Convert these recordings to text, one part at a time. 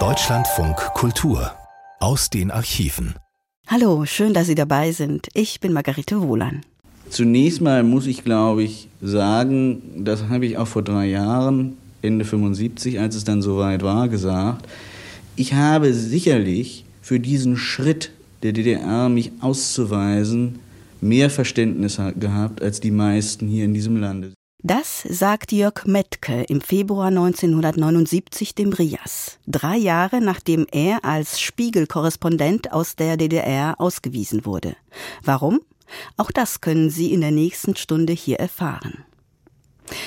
Deutschlandfunk Kultur aus den Archiven. Hallo, schön, dass Sie dabei sind. Ich bin Margarete Wohlan. Zunächst mal muss ich, glaube ich, sagen, das habe ich auch vor drei Jahren, Ende 75, als es dann soweit war, gesagt. Ich habe sicherlich für diesen Schritt der DDR, mich auszuweisen, mehr Verständnis gehabt als die meisten hier in diesem Lande. Das sagt Jörg Metke im Februar 1979 dem Rias, drei Jahre nachdem er als Spiegelkorrespondent aus der DDR ausgewiesen wurde. Warum? Auch das können Sie in der nächsten Stunde hier erfahren.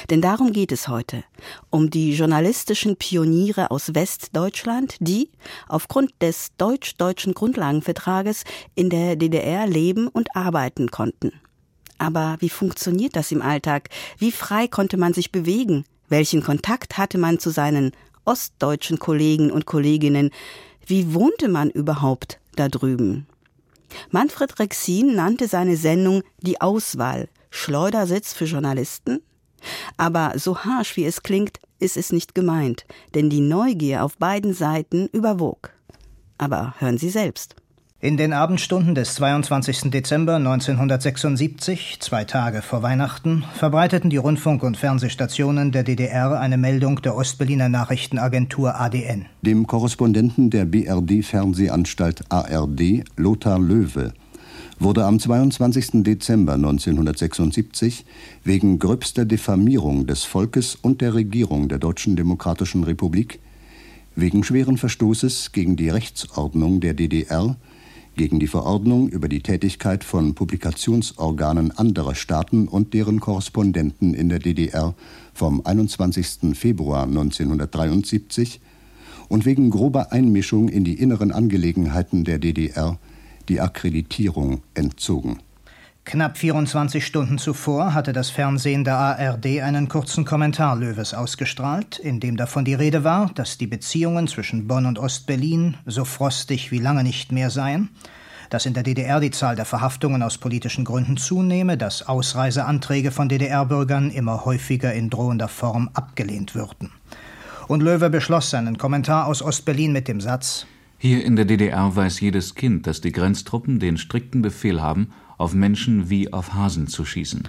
Denn darum geht es heute, um die journalistischen Pioniere aus Westdeutschland, die aufgrund des deutsch-deutschen Grundlagenvertrages in der DDR leben und arbeiten konnten. Aber wie funktioniert das im Alltag? Wie frei konnte man sich bewegen? Welchen Kontakt hatte man zu seinen ostdeutschen Kollegen und Kolleginnen? Wie wohnte man überhaupt da drüben? Manfred Rexin nannte seine Sendung Die Auswahl, Schleudersitz für Journalisten. Aber so harsch wie es klingt, ist es nicht gemeint, denn die Neugier auf beiden Seiten überwog. Aber hören Sie selbst. In den Abendstunden des 22. Dezember 1976, zwei Tage vor Weihnachten, verbreiteten die Rundfunk- und Fernsehstationen der DDR eine Meldung der Ostberliner Nachrichtenagentur ADN. Dem Korrespondenten der BRD-Fernsehanstalt ARD, Lothar Löwe, wurde am 22. Dezember 1976 wegen gröbster Diffamierung des Volkes und der Regierung der Deutschen Demokratischen Republik, wegen schweren Verstoßes gegen die Rechtsordnung der DDR gegen die Verordnung über die Tätigkeit von Publikationsorganen anderer Staaten und deren Korrespondenten in der DDR vom 21. Februar 1973 und wegen grober Einmischung in die inneren Angelegenheiten der DDR die Akkreditierung entzogen Knapp 24 Stunden zuvor hatte das Fernsehen der ARD einen kurzen Kommentar Löwes ausgestrahlt, in dem davon die Rede war, dass die Beziehungen zwischen Bonn und Ostberlin so frostig wie lange nicht mehr seien, dass in der DDR die Zahl der Verhaftungen aus politischen Gründen zunehme, dass Ausreiseanträge von DDR-Bürgern immer häufiger in drohender Form abgelehnt würden. Und Löwe beschloss seinen Kommentar aus Ostberlin mit dem Satz Hier in der DDR weiß jedes Kind, dass die Grenztruppen den strikten Befehl haben, auf Menschen wie auf Hasen zu schießen.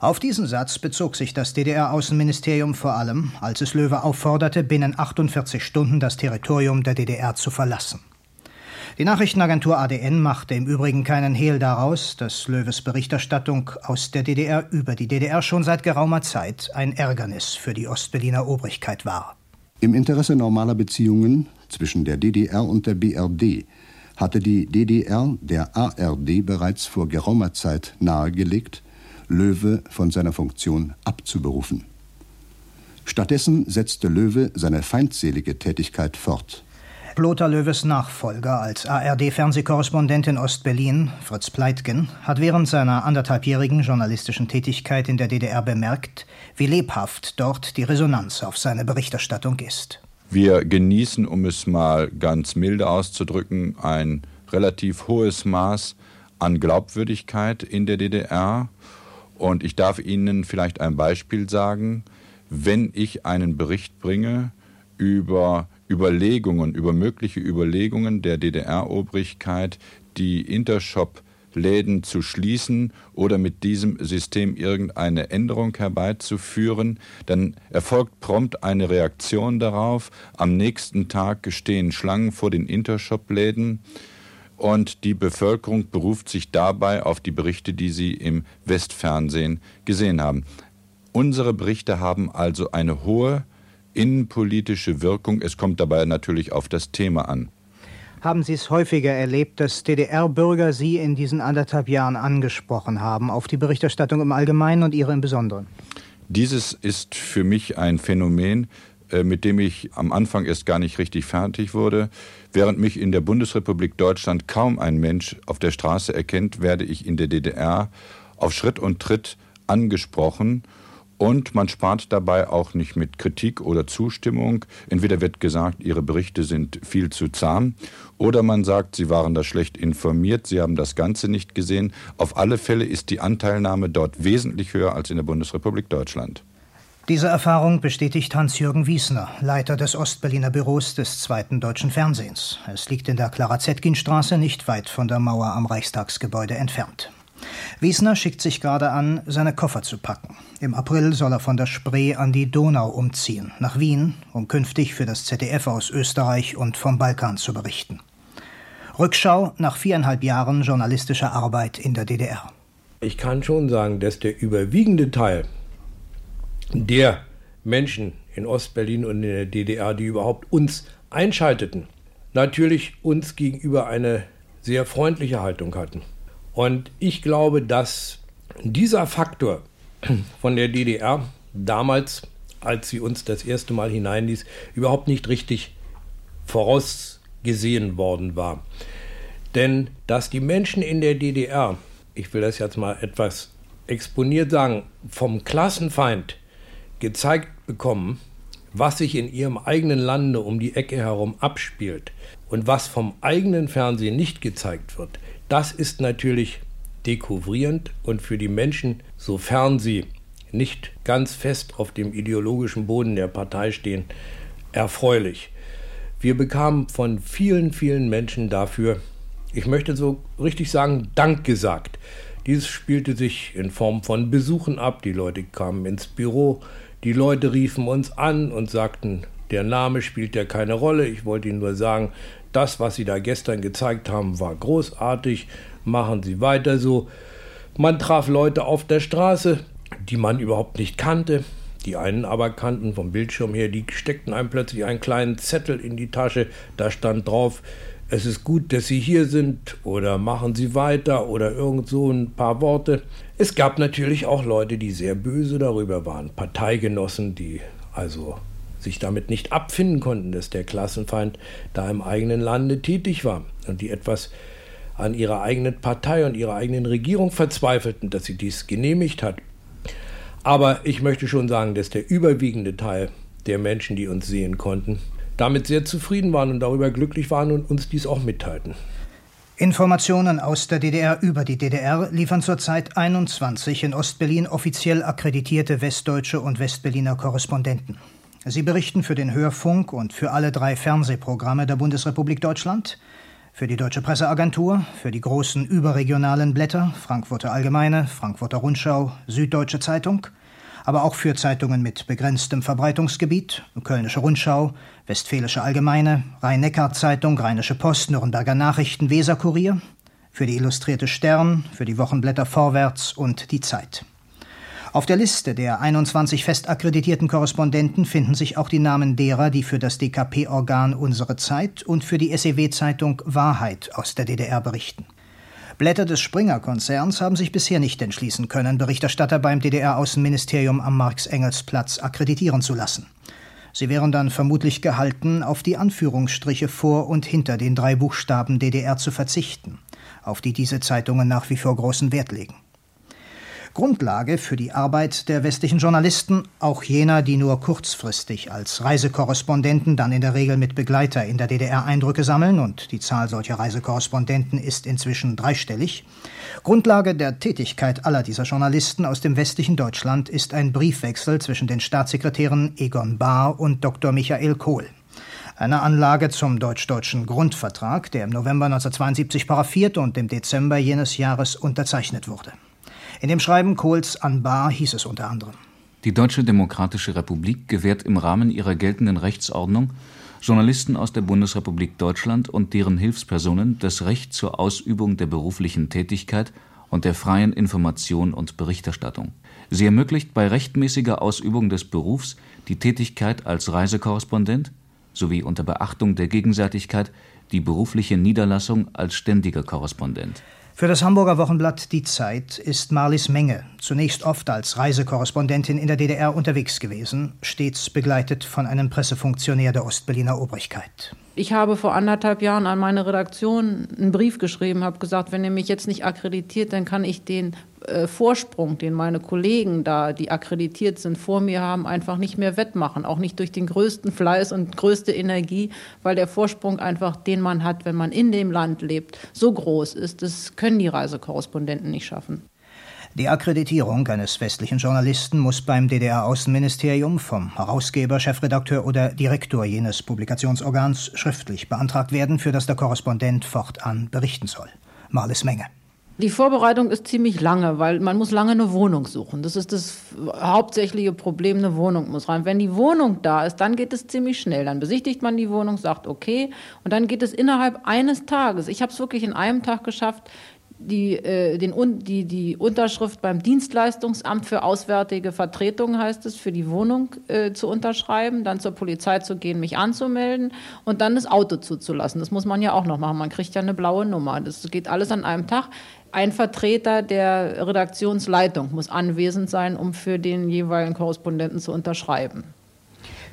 Auf diesen Satz bezog sich das DDR-Außenministerium vor allem, als es Löwe aufforderte, binnen 48 Stunden das Territorium der DDR zu verlassen. Die Nachrichtenagentur ADN machte im Übrigen keinen Hehl daraus, dass Löwes Berichterstattung aus der DDR über die DDR schon seit geraumer Zeit ein Ärgernis für die Ostberliner Obrigkeit war. Im Interesse normaler Beziehungen zwischen der DDR und der BRD hatte die DDR der ARD bereits vor geraumer Zeit nahegelegt, Löwe von seiner Funktion abzuberufen. Stattdessen setzte Löwe seine feindselige Tätigkeit fort. Lothar Löwes Nachfolger als ARD-Fernsehkorrespondent in Ostberlin, Fritz Pleitgen, hat während seiner anderthalbjährigen journalistischen Tätigkeit in der DDR bemerkt, wie lebhaft dort die Resonanz auf seine Berichterstattung ist. Wir genießen, um es mal ganz milde auszudrücken, ein relativ hohes Maß an Glaubwürdigkeit in der DDR. Und ich darf Ihnen vielleicht ein Beispiel sagen. Wenn ich einen Bericht bringe über Überlegungen, über mögliche Überlegungen der DDR-Obrigkeit, die Intershop Läden zu schließen oder mit diesem System irgendeine Änderung herbeizuführen, dann erfolgt prompt eine Reaktion darauf. Am nächsten Tag stehen Schlangen vor den Intershop-Läden und die Bevölkerung beruft sich dabei auf die Berichte, die sie im Westfernsehen gesehen haben. Unsere Berichte haben also eine hohe innenpolitische Wirkung. Es kommt dabei natürlich auf das Thema an. Haben Sie es häufiger erlebt, dass DDR-Bürger Sie in diesen anderthalb Jahren angesprochen haben, auf die Berichterstattung im Allgemeinen und Ihre im Besonderen? Dieses ist für mich ein Phänomen, äh, mit dem ich am Anfang erst gar nicht richtig fertig wurde. Während mich in der Bundesrepublik Deutschland kaum ein Mensch auf der Straße erkennt, werde ich in der DDR auf Schritt und Tritt angesprochen und man spart dabei auch nicht mit Kritik oder Zustimmung. Entweder wird gesagt, Ihre Berichte sind viel zu zahm, oder man sagt, Sie waren da schlecht informiert, Sie haben das Ganze nicht gesehen. Auf alle Fälle ist die Anteilnahme dort wesentlich höher als in der Bundesrepublik Deutschland. Diese Erfahrung bestätigt Hans-Jürgen Wiesner, Leiter des Ostberliner Büros des zweiten deutschen Fernsehens. Es liegt in der Clara-Zetkin-Straße, nicht weit von der Mauer am Reichstagsgebäude entfernt. Wiesner schickt sich gerade an, seine Koffer zu packen. Im April soll er von der Spree an die Donau umziehen, nach Wien, um künftig für das ZDF aus Österreich und vom Balkan zu berichten. Rückschau nach viereinhalb Jahren journalistischer Arbeit in der DDR. Ich kann schon sagen, dass der überwiegende Teil der Menschen in Ostberlin und in der DDR, die überhaupt uns einschalteten, natürlich uns gegenüber eine sehr freundliche Haltung hatten. Und ich glaube, dass dieser Faktor von der DDR damals, als sie uns das erste Mal hineinließ, überhaupt nicht richtig vorausgesehen worden war. Denn dass die Menschen in der DDR, ich will das jetzt mal etwas exponiert sagen, vom Klassenfeind gezeigt bekommen, was sich in ihrem eigenen Lande um die Ecke herum abspielt und was vom eigenen Fernsehen nicht gezeigt wird, das ist natürlich dekouvrierend und für die Menschen, sofern sie nicht ganz fest auf dem ideologischen Boden der Partei stehen, erfreulich. Wir bekamen von vielen, vielen Menschen dafür, ich möchte so richtig sagen, Dank gesagt. Dies spielte sich in Form von Besuchen ab. Die Leute kamen ins Büro, die Leute riefen uns an und sagten, der Name spielt ja keine Rolle. Ich wollte Ihnen nur sagen, das, was Sie da gestern gezeigt haben, war großartig. Machen Sie weiter so. Man traf Leute auf der Straße, die man überhaupt nicht kannte. Die einen aber kannten vom Bildschirm her, die steckten einem plötzlich einen kleinen Zettel in die Tasche. Da stand drauf, es ist gut, dass Sie hier sind oder machen Sie weiter oder irgend so ein paar Worte. Es gab natürlich auch Leute, die sehr böse darüber waren, Parteigenossen, die also sich damit nicht abfinden konnten, dass der Klassenfeind da im eigenen Lande tätig war und die etwas an ihrer eigenen Partei und ihrer eigenen Regierung verzweifelten, dass sie dies genehmigt hat. Aber ich möchte schon sagen, dass der überwiegende Teil der Menschen, die uns sehen konnten, damit sehr zufrieden waren und darüber glücklich waren und uns dies auch mitteilten. Informationen aus der DDR über die DDR liefern zurzeit 21 in Ostberlin offiziell akkreditierte westdeutsche und Westberliner Korrespondenten. Sie berichten für den Hörfunk und für alle drei Fernsehprogramme der Bundesrepublik Deutschland, für die Deutsche Presseagentur, für die großen überregionalen Blätter Frankfurter Allgemeine, Frankfurter Rundschau, Süddeutsche Zeitung aber auch für Zeitungen mit begrenztem Verbreitungsgebiet, Kölnische Rundschau, Westfälische Allgemeine, Rhein-Neckar-Zeitung, Rheinische Post, Nürnberger Nachrichten, Weserkurier, für die Illustrierte Stern, für die Wochenblätter Vorwärts und die Zeit. Auf der Liste der 21 fest akkreditierten Korrespondenten finden sich auch die Namen derer, die für das DKP-Organ Unsere Zeit und für die SEW-Zeitung Wahrheit aus der DDR berichten. Blätter des Springer-Konzerns haben sich bisher nicht entschließen können, Berichterstatter beim DDR-Außenministerium am Marx-Engels-Platz akkreditieren zu lassen. Sie wären dann vermutlich gehalten, auf die Anführungsstriche vor und hinter den drei Buchstaben DDR zu verzichten, auf die diese Zeitungen nach wie vor großen Wert legen. Grundlage für die Arbeit der westlichen Journalisten, auch jener, die nur kurzfristig als Reisekorrespondenten, dann in der Regel mit Begleiter in der DDR Eindrücke sammeln, und die Zahl solcher Reisekorrespondenten ist inzwischen dreistellig. Grundlage der Tätigkeit aller dieser Journalisten aus dem westlichen Deutschland ist ein Briefwechsel zwischen den Staatssekretären Egon Bahr und Dr. Michael Kohl Eine Anlage zum deutsch-deutschen Grundvertrag, der im November 1972 paraffiert und im Dezember jenes Jahres unterzeichnet wurde. In dem Schreiben Kohls an Bahr hieß es unter anderem: Die Deutsche Demokratische Republik gewährt im Rahmen ihrer geltenden Rechtsordnung Journalisten aus der Bundesrepublik Deutschland und deren Hilfspersonen das Recht zur Ausübung der beruflichen Tätigkeit und der freien Information und Berichterstattung. Sie ermöglicht bei rechtmäßiger Ausübung des Berufs die Tätigkeit als Reisekorrespondent sowie unter Beachtung der Gegenseitigkeit die berufliche Niederlassung als ständiger Korrespondent für das Hamburger Wochenblatt Die Zeit ist Marlies Menge zunächst oft als Reisekorrespondentin in der DDR unterwegs gewesen, stets begleitet von einem Pressefunktionär der Ostberliner Obrigkeit. Ich habe vor anderthalb Jahren an meine Redaktion einen Brief geschrieben, habe gesagt, wenn ihr mich jetzt nicht akkreditiert, dann kann ich den äh, Vorsprung, den meine Kollegen da, die akkreditiert sind, vor mir haben, einfach nicht mehr wettmachen. Auch nicht durch den größten Fleiß und größte Energie, weil der Vorsprung einfach, den man hat, wenn man in dem Land lebt, so groß ist. Das können die Reisekorrespondenten nicht schaffen. Die Akkreditierung eines westlichen Journalisten muss beim DDR-Außenministerium vom Herausgeber, Chefredakteur oder Direktor jenes Publikationsorgans schriftlich beantragt werden, für das der Korrespondent fortan berichten soll. Marles Menge. Die Vorbereitung ist ziemlich lange, weil man muss lange eine Wohnung suchen. Das ist das hauptsächliche Problem, eine Wohnung muss rein. Wenn die Wohnung da ist, dann geht es ziemlich schnell. Dann besichtigt man die Wohnung, sagt okay und dann geht es innerhalb eines Tages. Ich habe es wirklich in einem Tag geschafft, die, äh, den, die, die Unterschrift beim Dienstleistungsamt für auswärtige Vertretung, heißt es, für die Wohnung äh, zu unterschreiben, dann zur Polizei zu gehen, mich anzumelden und dann das Auto zuzulassen. Das muss man ja auch noch machen. Man kriegt ja eine blaue Nummer. Das geht alles an einem Tag. Ein Vertreter der Redaktionsleitung muss anwesend sein, um für den jeweiligen Korrespondenten zu unterschreiben.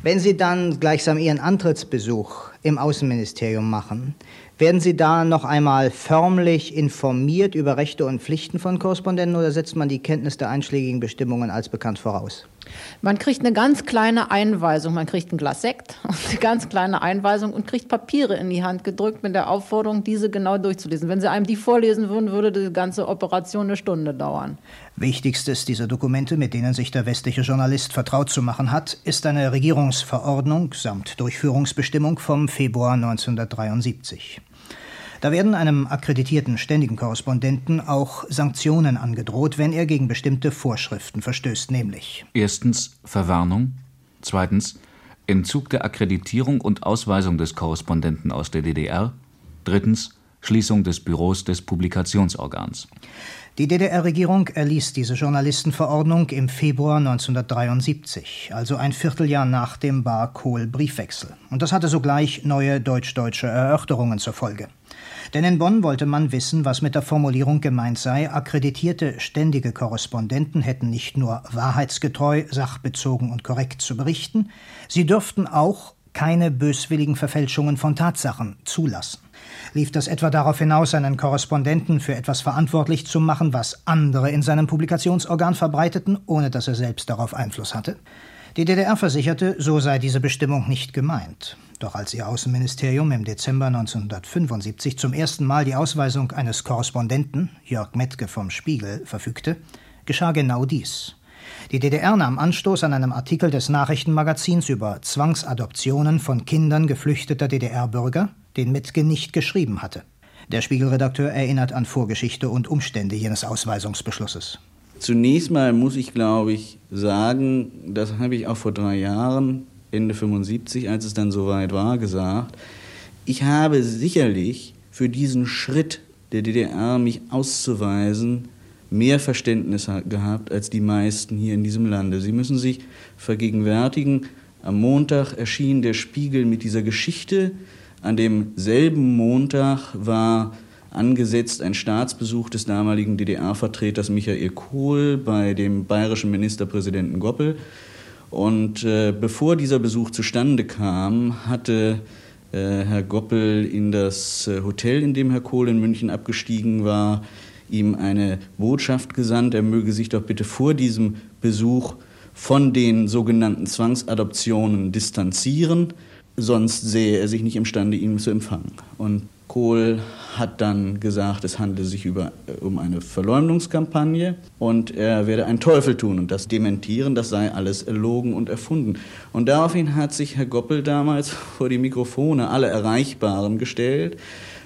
Wenn Sie dann gleichsam Ihren Antrittsbesuch im Außenministerium machen, werden Sie da noch einmal förmlich informiert über Rechte und Pflichten von Korrespondenten oder setzt man die Kenntnis der einschlägigen Bestimmungen als bekannt voraus? Man kriegt eine ganz kleine Einweisung. Man kriegt ein Glas Sekt, eine ganz kleine Einweisung und kriegt Papiere in die Hand gedrückt mit der Aufforderung, diese genau durchzulesen. Wenn Sie einem die vorlesen würden, würde die ganze Operation eine Stunde dauern. Wichtigstes dieser Dokumente, mit denen sich der westliche Journalist vertraut zu machen hat, ist eine Regierungsverordnung samt Durchführungsbestimmung vom Februar 1973. Da werden einem akkreditierten ständigen Korrespondenten auch Sanktionen angedroht, wenn er gegen bestimmte Vorschriften verstößt, nämlich erstens Verwarnung, zweitens Entzug der Akkreditierung und Ausweisung des Korrespondenten aus der DDR, drittens Schließung des Büros des Publikationsorgans. Die DDR-Regierung erließ diese Journalistenverordnung im Februar 1973, also ein Vierteljahr nach dem Bar-Kohl-Briefwechsel. Und das hatte sogleich neue deutsch-deutsche Erörterungen zur Folge. Denn in Bonn wollte man wissen, was mit der Formulierung gemeint sei, akkreditierte ständige Korrespondenten hätten nicht nur wahrheitsgetreu, sachbezogen und korrekt zu berichten, sie dürften auch keine böswilligen Verfälschungen von Tatsachen zulassen. Lief das etwa darauf hinaus, einen Korrespondenten für etwas verantwortlich zu machen, was andere in seinem Publikationsorgan verbreiteten, ohne dass er selbst darauf Einfluss hatte? Die DDR versicherte, so sei diese Bestimmung nicht gemeint. Doch als ihr Außenministerium im Dezember 1975 zum ersten Mal die Ausweisung eines Korrespondenten, Jörg Mettke vom Spiegel, verfügte, geschah genau dies. Die DDR nahm Anstoß an einem Artikel des Nachrichtenmagazins über Zwangsadoptionen von Kindern geflüchteter DDR-Bürger, den Mettke nicht geschrieben hatte. Der Spiegelredakteur erinnert an Vorgeschichte und Umstände jenes Ausweisungsbeschlusses. Zunächst mal muss ich, glaube ich, sagen, das habe ich auch vor drei Jahren, Ende 75, als es dann soweit war, gesagt, ich habe sicherlich für diesen Schritt der DDR, mich auszuweisen, mehr Verständnis gehabt als die meisten hier in diesem Lande. Sie müssen sich vergegenwärtigen, am Montag erschien der Spiegel mit dieser Geschichte. An demselben Montag war angesetzt ein Staatsbesuch des damaligen DDR-Vertreters Michael Kohl bei dem bayerischen Ministerpräsidenten Goppel. Und äh, bevor dieser Besuch zustande kam, hatte äh, Herr Goppel in das äh, Hotel, in dem Herr Kohl in München abgestiegen war, ihm eine Botschaft gesandt, er möge sich doch bitte vor diesem Besuch von den sogenannten Zwangsadoptionen distanzieren, sonst sähe er sich nicht imstande, ihn zu empfangen. Und Kohl hat dann gesagt, es handele sich über, äh, um eine Verleumdungskampagne und er werde einen Teufel tun und das dementieren, das sei alles erlogen und erfunden. Und daraufhin hat sich Herr Goppel damals vor die Mikrofone alle Erreichbaren gestellt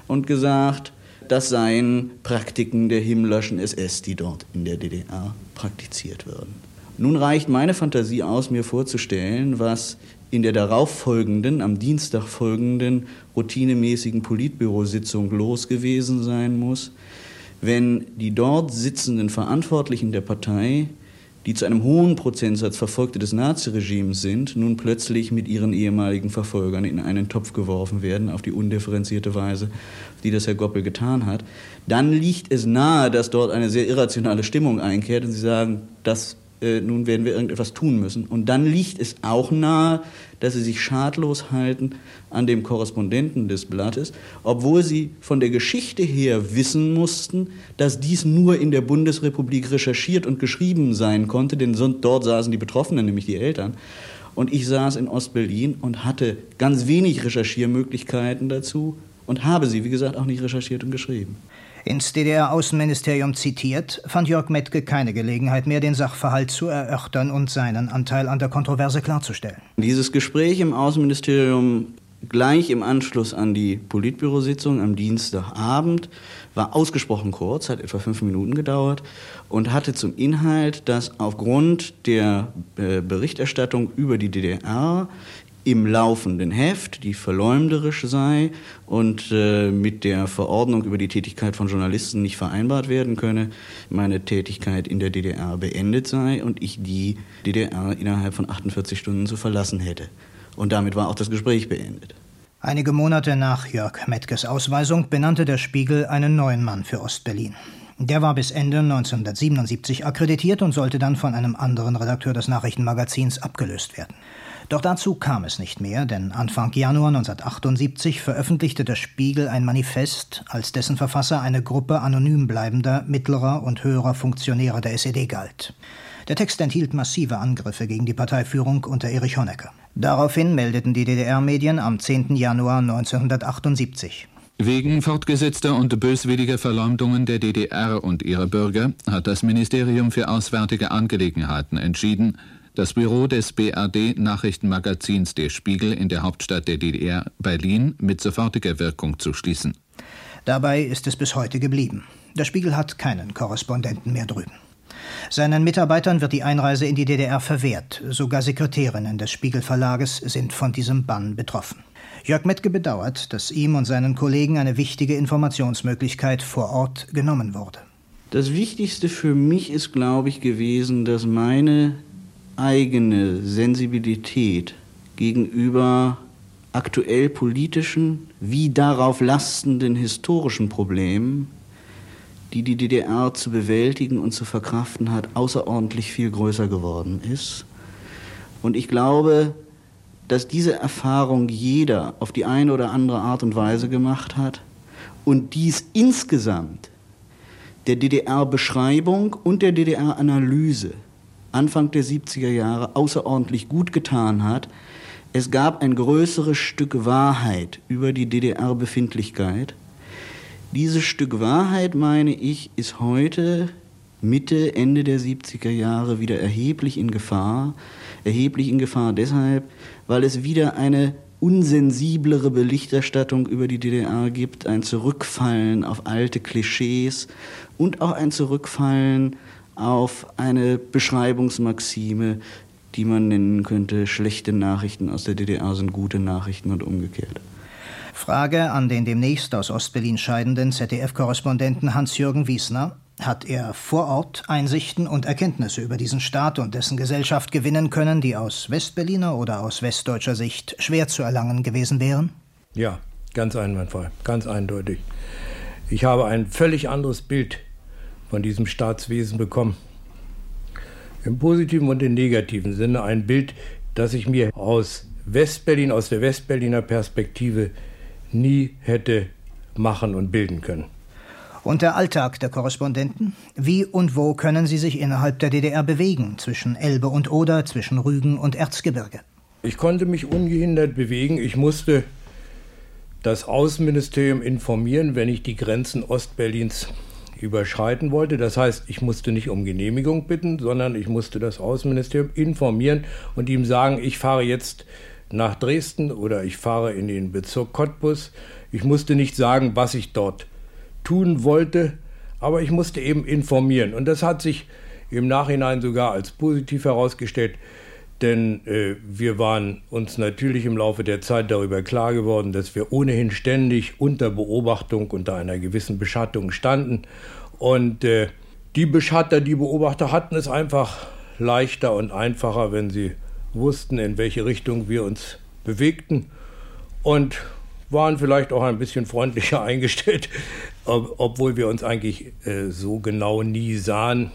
und gesagt, das seien Praktiken der himmlischen SS, die dort in der DDR praktiziert würden. Nun reicht meine Fantasie aus, mir vorzustellen, was in der darauffolgenden, am Dienstag folgenden routinemäßigen Politbürositzung los gewesen sein muss, wenn die dort sitzenden Verantwortlichen der Partei, die zu einem hohen Prozentsatz Verfolgte des Naziregimes sind, nun plötzlich mit ihren ehemaligen Verfolgern in einen Topf geworfen werden, auf die undifferenzierte Weise, die das Herr Goppel getan hat, dann liegt es nahe, dass dort eine sehr irrationale Stimmung einkehrt und sie sagen, das äh, nun werden wir irgendetwas tun müssen. Und dann liegt es auch nahe, dass sie sich schadlos halten an dem Korrespondenten des Blattes, obwohl sie von der Geschichte her wissen mussten, dass dies nur in der Bundesrepublik recherchiert und geschrieben sein konnte, denn dort saßen die Betroffenen, nämlich die Eltern. Und ich saß in Ostberlin und hatte ganz wenig Recherchiermöglichkeiten dazu und habe sie, wie gesagt, auch nicht recherchiert und geschrieben. Ins DDR-Außenministerium zitiert, fand Jörg Mettke keine Gelegenheit mehr, den Sachverhalt zu erörtern und seinen Anteil an der Kontroverse klarzustellen. Dieses Gespräch im Außenministerium gleich im Anschluss an die Politbürositzung am Dienstagabend war ausgesprochen kurz, hat etwa fünf Minuten gedauert und hatte zum Inhalt, dass aufgrund der äh, Berichterstattung über die DDR im laufenden Heft, die verleumderisch sei und äh, mit der Verordnung über die Tätigkeit von Journalisten nicht vereinbart werden könne, meine Tätigkeit in der DDR beendet sei und ich die DDR innerhalb von 48 Stunden zu verlassen hätte. Und damit war auch das Gespräch beendet. Einige Monate nach Jörg Mettges Ausweisung benannte der Spiegel einen neuen Mann für Ostberlin. Der war bis Ende 1977 akkreditiert und sollte dann von einem anderen Redakteur des Nachrichtenmagazins abgelöst werden. Doch dazu kam es nicht mehr, denn Anfang Januar 1978 veröffentlichte der Spiegel ein Manifest, als dessen Verfasser eine Gruppe anonym bleibender mittlerer und höherer Funktionäre der SED galt. Der Text enthielt massive Angriffe gegen die Parteiführung unter Erich Honecker. Daraufhin meldeten die DDR-Medien am 10. Januar 1978. Wegen fortgesetzter und böswilliger Verleumdungen der DDR und ihrer Bürger hat das Ministerium für Auswärtige Angelegenheiten entschieden, das Büro des BRD-Nachrichtenmagazins Der Spiegel in der Hauptstadt der DDR, Berlin, mit sofortiger Wirkung zu schließen. Dabei ist es bis heute geblieben. Der Spiegel hat keinen Korrespondenten mehr drüben. Seinen Mitarbeitern wird die Einreise in die DDR verwehrt. Sogar Sekretärinnen des Spiegelverlages sind von diesem Bann betroffen. Jörg Mettke bedauert, dass ihm und seinen Kollegen eine wichtige Informationsmöglichkeit vor Ort genommen wurde. Das Wichtigste für mich ist, glaube ich, gewesen, dass meine eigene Sensibilität gegenüber aktuell politischen wie darauf lastenden historischen Problemen die die DDR zu bewältigen und zu verkraften hat, außerordentlich viel größer geworden ist. Und ich glaube, dass diese Erfahrung jeder auf die eine oder andere Art und Weise gemacht hat und dies insgesamt der DDR-Beschreibung und der DDR-Analyse Anfang der 70er Jahre außerordentlich gut getan hat. Es gab ein größeres Stück Wahrheit über die DDR-Befindlichkeit dieses Stück Wahrheit, meine ich, ist heute Mitte, Ende der 70er Jahre wieder erheblich in Gefahr. Erheblich in Gefahr deshalb, weil es wieder eine unsensiblere Berichterstattung über die DDR gibt, ein Zurückfallen auf alte Klischees und auch ein Zurückfallen auf eine Beschreibungsmaxime, die man nennen könnte, schlechte Nachrichten aus der DDR sind gute Nachrichten und umgekehrt. Frage an den demnächst aus Ostberlin scheidenden ZDF-Korrespondenten Hans-Jürgen Wiesner. Hat er vor Ort Einsichten und Erkenntnisse über diesen Staat und dessen Gesellschaft gewinnen können, die aus Westberliner oder aus westdeutscher Sicht schwer zu erlangen gewesen wären? Ja, ganz einwandfrei, ganz eindeutig. Ich habe ein völlig anderes Bild von diesem Staatswesen bekommen. Im positiven und im negativen Sinne ein Bild, das ich mir aus Westberlin, aus der Westberliner Perspektive nie hätte machen und bilden können. Und der Alltag der Korrespondenten? Wie und wo können sie sich innerhalb der DDR bewegen, zwischen Elbe und Oder, zwischen Rügen und Erzgebirge? Ich konnte mich ungehindert bewegen. Ich musste das Außenministerium informieren, wenn ich die Grenzen Ostberlins überschreiten wollte. Das heißt, ich musste nicht um Genehmigung bitten, sondern ich musste das Außenministerium informieren und ihm sagen, ich fahre jetzt nach Dresden oder ich fahre in den Bezirk Cottbus. Ich musste nicht sagen, was ich dort tun wollte, aber ich musste eben informieren. Und das hat sich im Nachhinein sogar als positiv herausgestellt, denn äh, wir waren uns natürlich im Laufe der Zeit darüber klar geworden, dass wir ohnehin ständig unter Beobachtung, unter einer gewissen Beschattung standen. Und äh, die Beschatter, die Beobachter hatten es einfach leichter und einfacher, wenn sie wussten, in welche Richtung wir uns bewegten und waren vielleicht auch ein bisschen freundlicher eingestellt, ob, obwohl wir uns eigentlich äh, so genau nie sahen.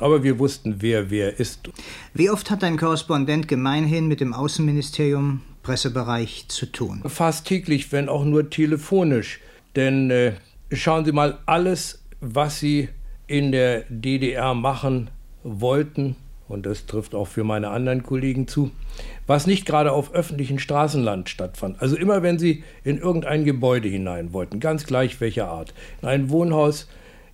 Aber wir wussten, wer wer ist. Wie oft hat ein Korrespondent gemeinhin mit dem Außenministerium, Pressebereich zu tun? Fast täglich, wenn auch nur telefonisch. Denn äh, schauen Sie mal, alles, was Sie in der DDR machen wollten, und das trifft auch für meine anderen Kollegen zu, was nicht gerade auf öffentlichen Straßenland stattfand. Also immer wenn sie in irgendein Gebäude hinein wollten, ganz gleich welcher Art, in ein Wohnhaus,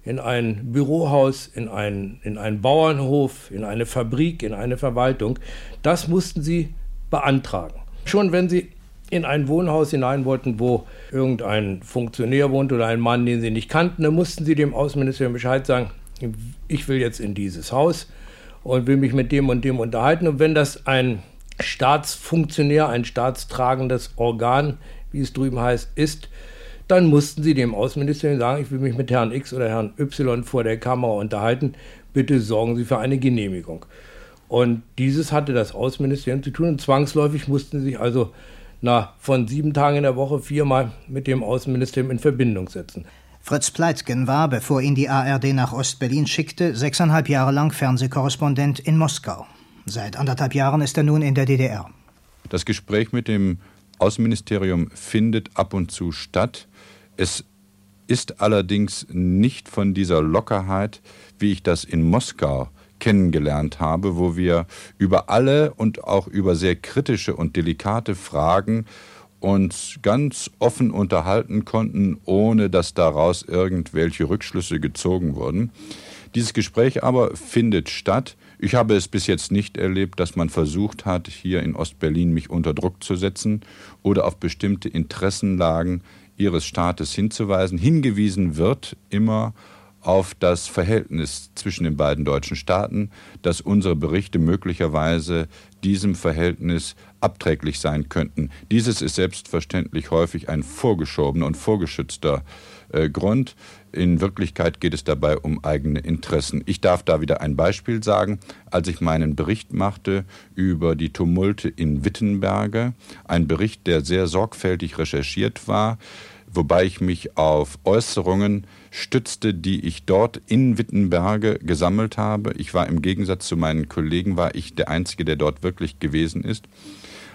in ein Bürohaus, in ein, in einen Bauernhof, in eine Fabrik, in eine Verwaltung, das mussten sie beantragen. Schon wenn sie in ein Wohnhaus hinein wollten, wo irgendein Funktionär wohnt oder ein Mann, den sie nicht kannten, dann mussten sie dem Außenministerium Bescheid sagen, ich will jetzt in dieses Haus und will mich mit dem und dem unterhalten. Und wenn das ein Staatsfunktionär, ein staatstragendes Organ, wie es drüben heißt, ist, dann mussten sie dem Außenministerium sagen, ich will mich mit Herrn X oder Herrn Y vor der Kamera unterhalten, bitte sorgen Sie für eine Genehmigung. Und dieses hatte das Außenministerium zu tun und zwangsläufig mussten sie sich also na, von sieben Tagen in der Woche viermal mit dem Außenministerium in Verbindung setzen. Fritz Pleitgen war, bevor ihn die ARD nach Ostberlin schickte, sechseinhalb Jahre lang Fernsehkorrespondent in Moskau. Seit anderthalb Jahren ist er nun in der DDR. Das Gespräch mit dem Außenministerium findet ab und zu statt. Es ist allerdings nicht von dieser Lockerheit, wie ich das in Moskau kennengelernt habe, wo wir über alle und auch über sehr kritische und delikate Fragen uns ganz offen unterhalten konnten, ohne dass daraus irgendwelche Rückschlüsse gezogen wurden. Dieses Gespräch aber findet statt. Ich habe es bis jetzt nicht erlebt, dass man versucht hat, hier in Ostberlin mich unter Druck zu setzen oder auf bestimmte Interessenlagen ihres Staates hinzuweisen. Hingewiesen wird immer auf das Verhältnis zwischen den beiden deutschen Staaten, dass unsere Berichte möglicherweise diesem Verhältnis abträglich sein könnten. Dieses ist selbstverständlich häufig ein vorgeschobener und vorgeschützter äh, Grund. In Wirklichkeit geht es dabei um eigene Interessen. Ich darf da wieder ein Beispiel sagen. Als ich meinen Bericht machte über die Tumulte in Wittenberge, ein Bericht, der sehr sorgfältig recherchiert war, wobei ich mich auf Äußerungen stützte, die ich dort in Wittenberge gesammelt habe. Ich war im Gegensatz zu meinen Kollegen, war ich der Einzige, der dort wirklich gewesen ist.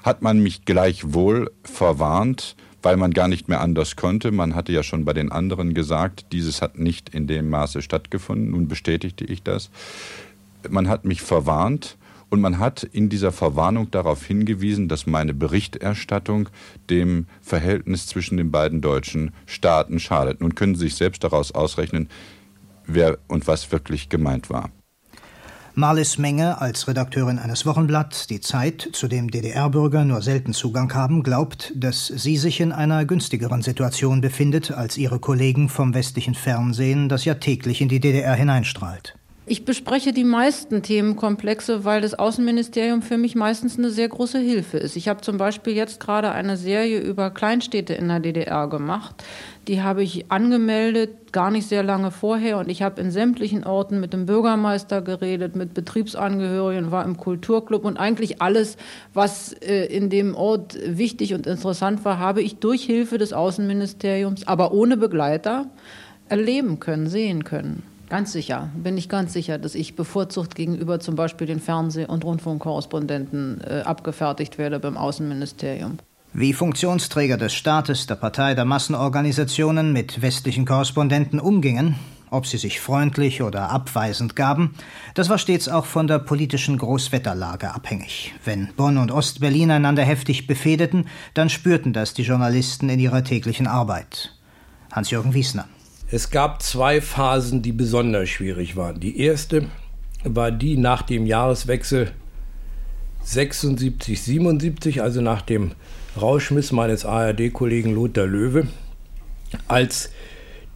Hat man mich gleichwohl verwarnt, weil man gar nicht mehr anders konnte. Man hatte ja schon bei den anderen gesagt, dieses hat nicht in dem Maße stattgefunden. Nun bestätigte ich das. Man hat mich verwarnt und man hat in dieser Verwarnung darauf hingewiesen, dass meine Berichterstattung dem Verhältnis zwischen den beiden deutschen Staaten schadet. Nun können Sie sich selbst daraus ausrechnen, wer und was wirklich gemeint war. Marlis Menge als Redakteurin eines Wochenblatts, die Zeit, zu dem DDR-Bürger nur selten Zugang haben, glaubt, dass sie sich in einer günstigeren Situation befindet als ihre Kollegen vom westlichen Fernsehen, das ja täglich in die DDR hineinstrahlt. Ich bespreche die meisten Themenkomplexe, weil das Außenministerium für mich meistens eine sehr große Hilfe ist. Ich habe zum Beispiel jetzt gerade eine Serie über Kleinstädte in der DDR gemacht. Die habe ich angemeldet, gar nicht sehr lange vorher. Und ich habe in sämtlichen Orten mit dem Bürgermeister geredet, mit Betriebsangehörigen, war im Kulturclub. Und eigentlich alles, was äh, in dem Ort wichtig und interessant war, habe ich durch Hilfe des Außenministeriums, aber ohne Begleiter, erleben können, sehen können. Ganz sicher, bin ich ganz sicher, dass ich bevorzugt gegenüber zum Beispiel den Fernseh- und Rundfunkkorrespondenten äh, abgefertigt werde beim Außenministerium. Wie Funktionsträger des Staates, der Partei, der Massenorganisationen mit westlichen Korrespondenten umgingen, ob sie sich freundlich oder abweisend gaben, das war stets auch von der politischen Großwetterlage abhängig. Wenn Bonn und Ostberlin einander heftig befehdeten, dann spürten das die Journalisten in ihrer täglichen Arbeit. Hans-Jürgen Wiesner. Es gab zwei Phasen, die besonders schwierig waren. Die erste war die nach dem Jahreswechsel 76, 77, also nach dem Rauschmiss meines ARD-Kollegen Lothar Löwe, als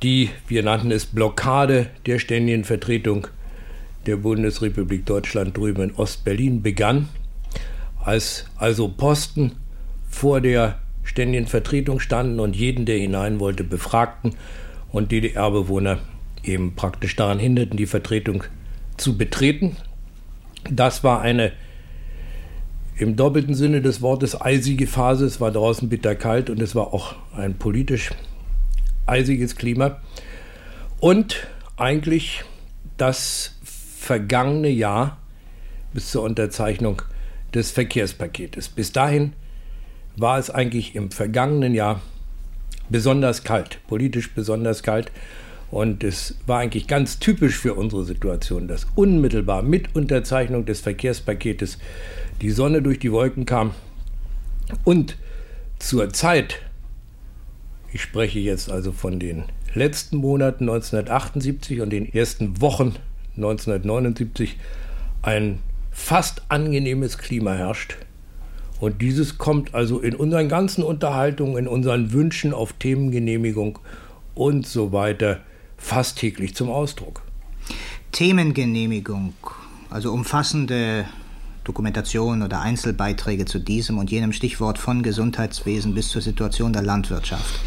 die, wir nannten es Blockade der ständigen Vertretung der Bundesrepublik Deutschland drüben in Ostberlin begann, als also Posten vor der ständigen Vertretung standen und jeden, der hinein wollte, befragten und DDR-Bewohner eben praktisch daran hinderten, die Vertretung zu betreten. Das war eine im doppelten Sinne des Wortes eisige Phase. Es war draußen bitterkalt und es war auch ein politisch eisiges Klima. Und eigentlich das vergangene Jahr bis zur Unterzeichnung des Verkehrspaketes. Bis dahin war es eigentlich im vergangenen Jahr besonders kalt, politisch besonders kalt. Und es war eigentlich ganz typisch für unsere Situation, dass unmittelbar mit Unterzeichnung des Verkehrspaketes die Sonne durch die Wolken kam und zur Zeit, ich spreche jetzt also von den letzten Monaten 1978 und den ersten Wochen 1979, ein fast angenehmes Klima herrscht. Und dieses kommt also in unseren ganzen Unterhaltungen, in unseren Wünschen auf Themengenehmigung und so weiter fast täglich zum Ausdruck. Themengenehmigung, also umfassende Dokumentation oder Einzelbeiträge zu diesem und jenem Stichwort von Gesundheitswesen bis zur Situation der Landwirtschaft.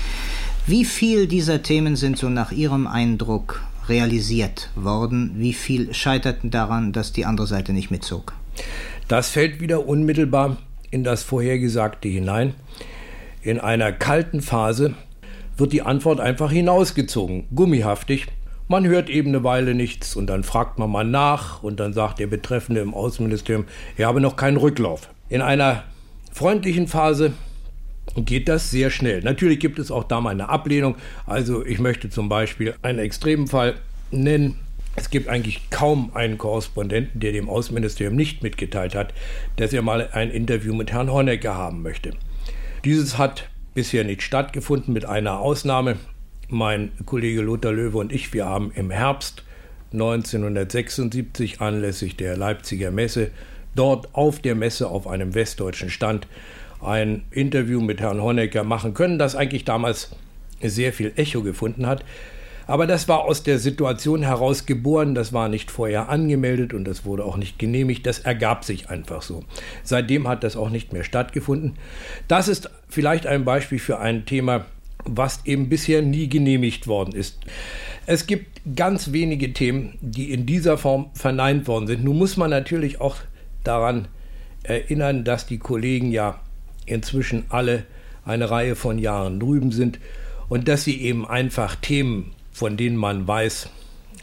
Wie viel dieser Themen sind so nach Ihrem Eindruck realisiert worden? Wie viel scheiterten daran, dass die andere Seite nicht mitzog? Das fällt wieder unmittelbar in das Vorhergesagte hinein. In einer kalten Phase wird die Antwort einfach hinausgezogen, gummihaftig. Man hört eben eine Weile nichts und dann fragt man mal nach und dann sagt der Betreffende im Außenministerium, er habe noch keinen Rücklauf. In einer freundlichen Phase geht das sehr schnell. Natürlich gibt es auch da mal eine Ablehnung. Also ich möchte zum Beispiel einen extremen Fall nennen. Es gibt eigentlich kaum einen Korrespondenten, der dem Außenministerium nicht mitgeteilt hat, dass er mal ein Interview mit Herrn Honecker haben möchte. Dieses hat bisher nicht stattgefunden, mit einer Ausnahme. Mein Kollege Lothar Löwe und ich, wir haben im Herbst 1976 anlässlich der Leipziger Messe dort auf der Messe auf einem westdeutschen Stand ein Interview mit Herrn Honecker machen können, das eigentlich damals sehr viel Echo gefunden hat. Aber das war aus der Situation heraus geboren, das war nicht vorher angemeldet und das wurde auch nicht genehmigt, das ergab sich einfach so. Seitdem hat das auch nicht mehr stattgefunden. Das ist vielleicht ein Beispiel für ein Thema, was eben bisher nie genehmigt worden ist. Es gibt ganz wenige Themen, die in dieser Form verneint worden sind. Nun muss man natürlich auch daran erinnern, dass die Kollegen ja inzwischen alle eine Reihe von Jahren drüben sind und dass sie eben einfach Themen von denen man weiß,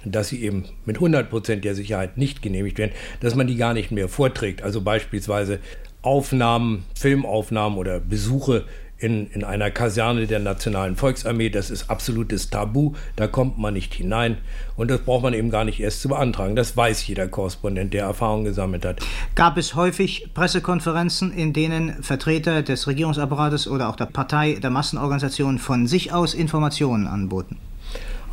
dass sie eben mit 100% der Sicherheit nicht genehmigt werden, dass man die gar nicht mehr vorträgt. Also beispielsweise Aufnahmen, Filmaufnahmen oder Besuche in, in einer Kaserne der Nationalen Volksarmee, das ist absolutes Tabu, da kommt man nicht hinein und das braucht man eben gar nicht erst zu beantragen. Das weiß jeder Korrespondent, der Erfahrung gesammelt hat. Gab es häufig Pressekonferenzen, in denen Vertreter des Regierungsapparates oder auch der Partei, der Massenorganisation von sich aus Informationen anboten?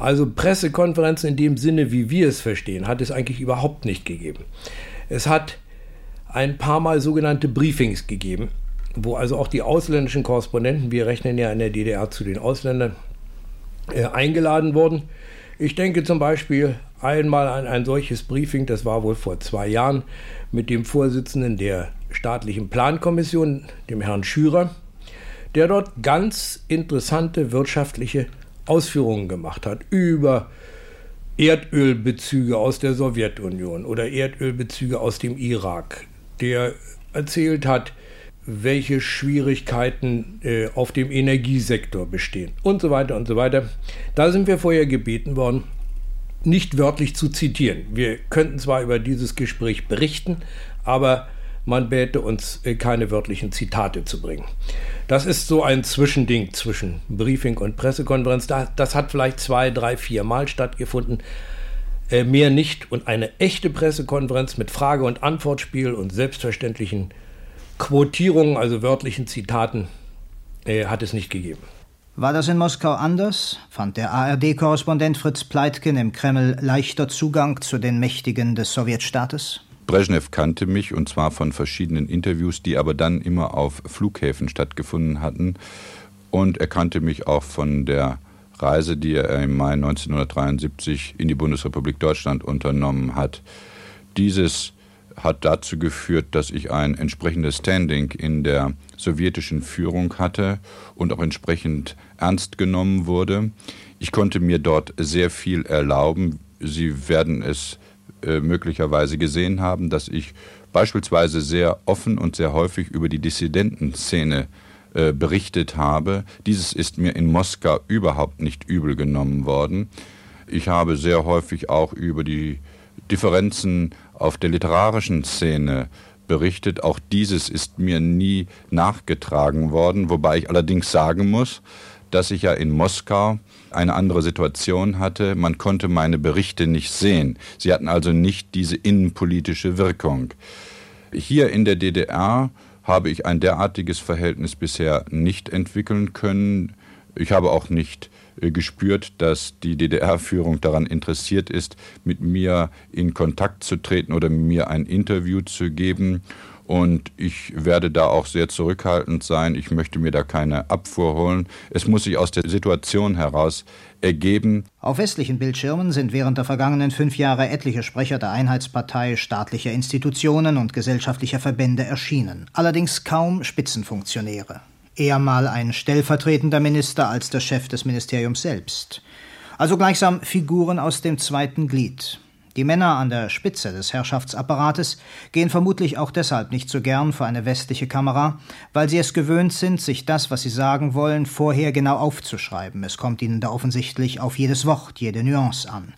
Also Pressekonferenzen in dem Sinne, wie wir es verstehen, hat es eigentlich überhaupt nicht gegeben. Es hat ein paar Mal sogenannte Briefings gegeben, wo also auch die ausländischen Korrespondenten, wir rechnen ja in der DDR zu den Ausländern, äh, eingeladen wurden. Ich denke zum Beispiel einmal an ein solches Briefing, das war wohl vor zwei Jahren, mit dem Vorsitzenden der staatlichen Plankommission, dem Herrn Schürer, der dort ganz interessante wirtschaftliche Ausführungen gemacht hat über Erdölbezüge aus der Sowjetunion oder Erdölbezüge aus dem Irak, der erzählt hat, welche Schwierigkeiten äh, auf dem Energiesektor bestehen und so weiter und so weiter. Da sind wir vorher gebeten worden, nicht wörtlich zu zitieren. Wir könnten zwar über dieses Gespräch berichten, aber man bäte uns äh, keine wörtlichen Zitate zu bringen. Das ist so ein Zwischending zwischen Briefing und Pressekonferenz. Das hat vielleicht zwei, drei, vier Mal stattgefunden. Äh, mehr nicht. Und eine echte Pressekonferenz mit Frage- und Antwortspiel und selbstverständlichen Quotierungen, also wörtlichen Zitaten, äh, hat es nicht gegeben. War das in Moskau anders? Fand der ARD-Korrespondent Fritz Pleitgen im Kreml leichter Zugang zu den Mächtigen des Sowjetstaates? Brezhnev kannte mich und zwar von verschiedenen Interviews, die aber dann immer auf Flughäfen stattgefunden hatten. Und er kannte mich auch von der Reise, die er im Mai 1973 in die Bundesrepublik Deutschland unternommen hat. Dieses hat dazu geführt, dass ich ein entsprechendes Standing in der sowjetischen Führung hatte und auch entsprechend ernst genommen wurde. Ich konnte mir dort sehr viel erlauben. Sie werden es äh, möglicherweise gesehen haben, dass ich beispielsweise sehr offen und sehr häufig über die Dissidentenszene äh, berichtet habe. Dieses ist mir in Moskau überhaupt nicht übel genommen worden. Ich habe sehr häufig auch über die Differenzen auf der literarischen Szene berichtet. Auch dieses ist mir nie nachgetragen worden, wobei ich allerdings sagen muss, dass ich ja in Moskau eine andere Situation hatte. Man konnte meine Berichte nicht sehen. Sie hatten also nicht diese innenpolitische Wirkung. Hier in der DDR habe ich ein derartiges Verhältnis bisher nicht entwickeln können. Ich habe auch nicht äh, gespürt, dass die DDR-Führung daran interessiert ist, mit mir in Kontakt zu treten oder mir ein Interview zu geben. Und ich werde da auch sehr zurückhaltend sein. Ich möchte mir da keine Abfuhr holen. Es muss sich aus der Situation heraus ergeben. Auf westlichen Bildschirmen sind während der vergangenen fünf Jahre etliche Sprecher der Einheitspartei, staatlicher Institutionen und gesellschaftlicher Verbände erschienen. Allerdings kaum Spitzenfunktionäre. Eher mal ein stellvertretender Minister als der Chef des Ministeriums selbst. Also gleichsam Figuren aus dem zweiten Glied. Die Männer an der Spitze des Herrschaftsapparates gehen vermutlich auch deshalb nicht so gern vor eine westliche Kamera, weil sie es gewöhnt sind, sich das, was sie sagen wollen, vorher genau aufzuschreiben. Es kommt ihnen da offensichtlich auf jedes Wort, jede Nuance an.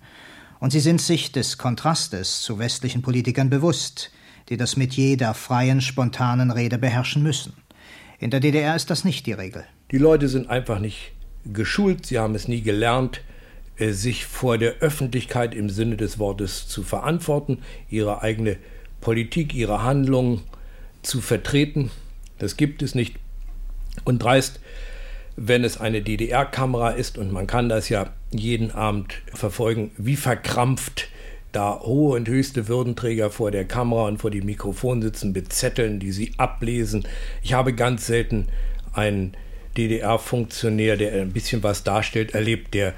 Und sie sind sich des Kontrastes zu westlichen Politikern bewusst, die das Metier der freien, spontanen Rede beherrschen müssen. In der DDR ist das nicht die Regel. Die Leute sind einfach nicht geschult, sie haben es nie gelernt, sich vor der Öffentlichkeit im Sinne des Wortes zu verantworten, ihre eigene Politik, ihre Handlungen zu vertreten. Das gibt es nicht. Und dreist, wenn es eine DDR-Kamera ist, und man kann das ja jeden Abend verfolgen, wie verkrampft da hohe und höchste Würdenträger vor der Kamera und vor dem Mikrofon sitzen, bezetteln, die sie ablesen. Ich habe ganz selten einen DDR-Funktionär, der ein bisschen was darstellt, erlebt, der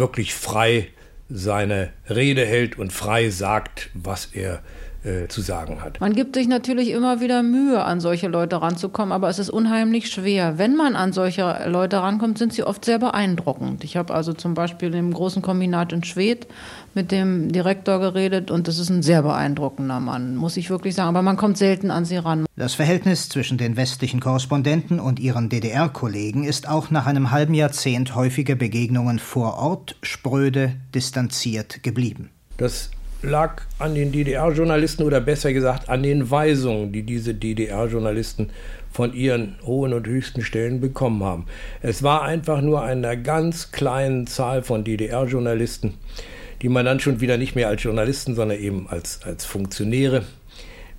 wirklich frei seine Rede hält und frei sagt, was er äh, zu sagen hat. Man gibt sich natürlich immer wieder Mühe, an solche Leute ranzukommen, aber es ist unheimlich schwer. Wenn man an solche Leute rankommt, sind sie oft sehr beeindruckend. Ich habe also zum Beispiel im großen Kombinat in Schwedt mit dem Direktor geredet und das ist ein sehr beeindruckender Mann, muss ich wirklich sagen. Aber man kommt selten an sie ran. Das Verhältnis zwischen den westlichen Korrespondenten und ihren DDR-Kollegen ist auch nach einem halben Jahrzehnt häufiger Begegnungen vor Ort spröde, distanziert geblieben. Das lag an den DDR-Journalisten oder besser gesagt an den Weisungen, die diese DDR-Journalisten von ihren hohen und höchsten Stellen bekommen haben. Es war einfach nur einer ganz kleinen Zahl von DDR-Journalisten, die man dann schon wieder nicht mehr als Journalisten, sondern eben als, als Funktionäre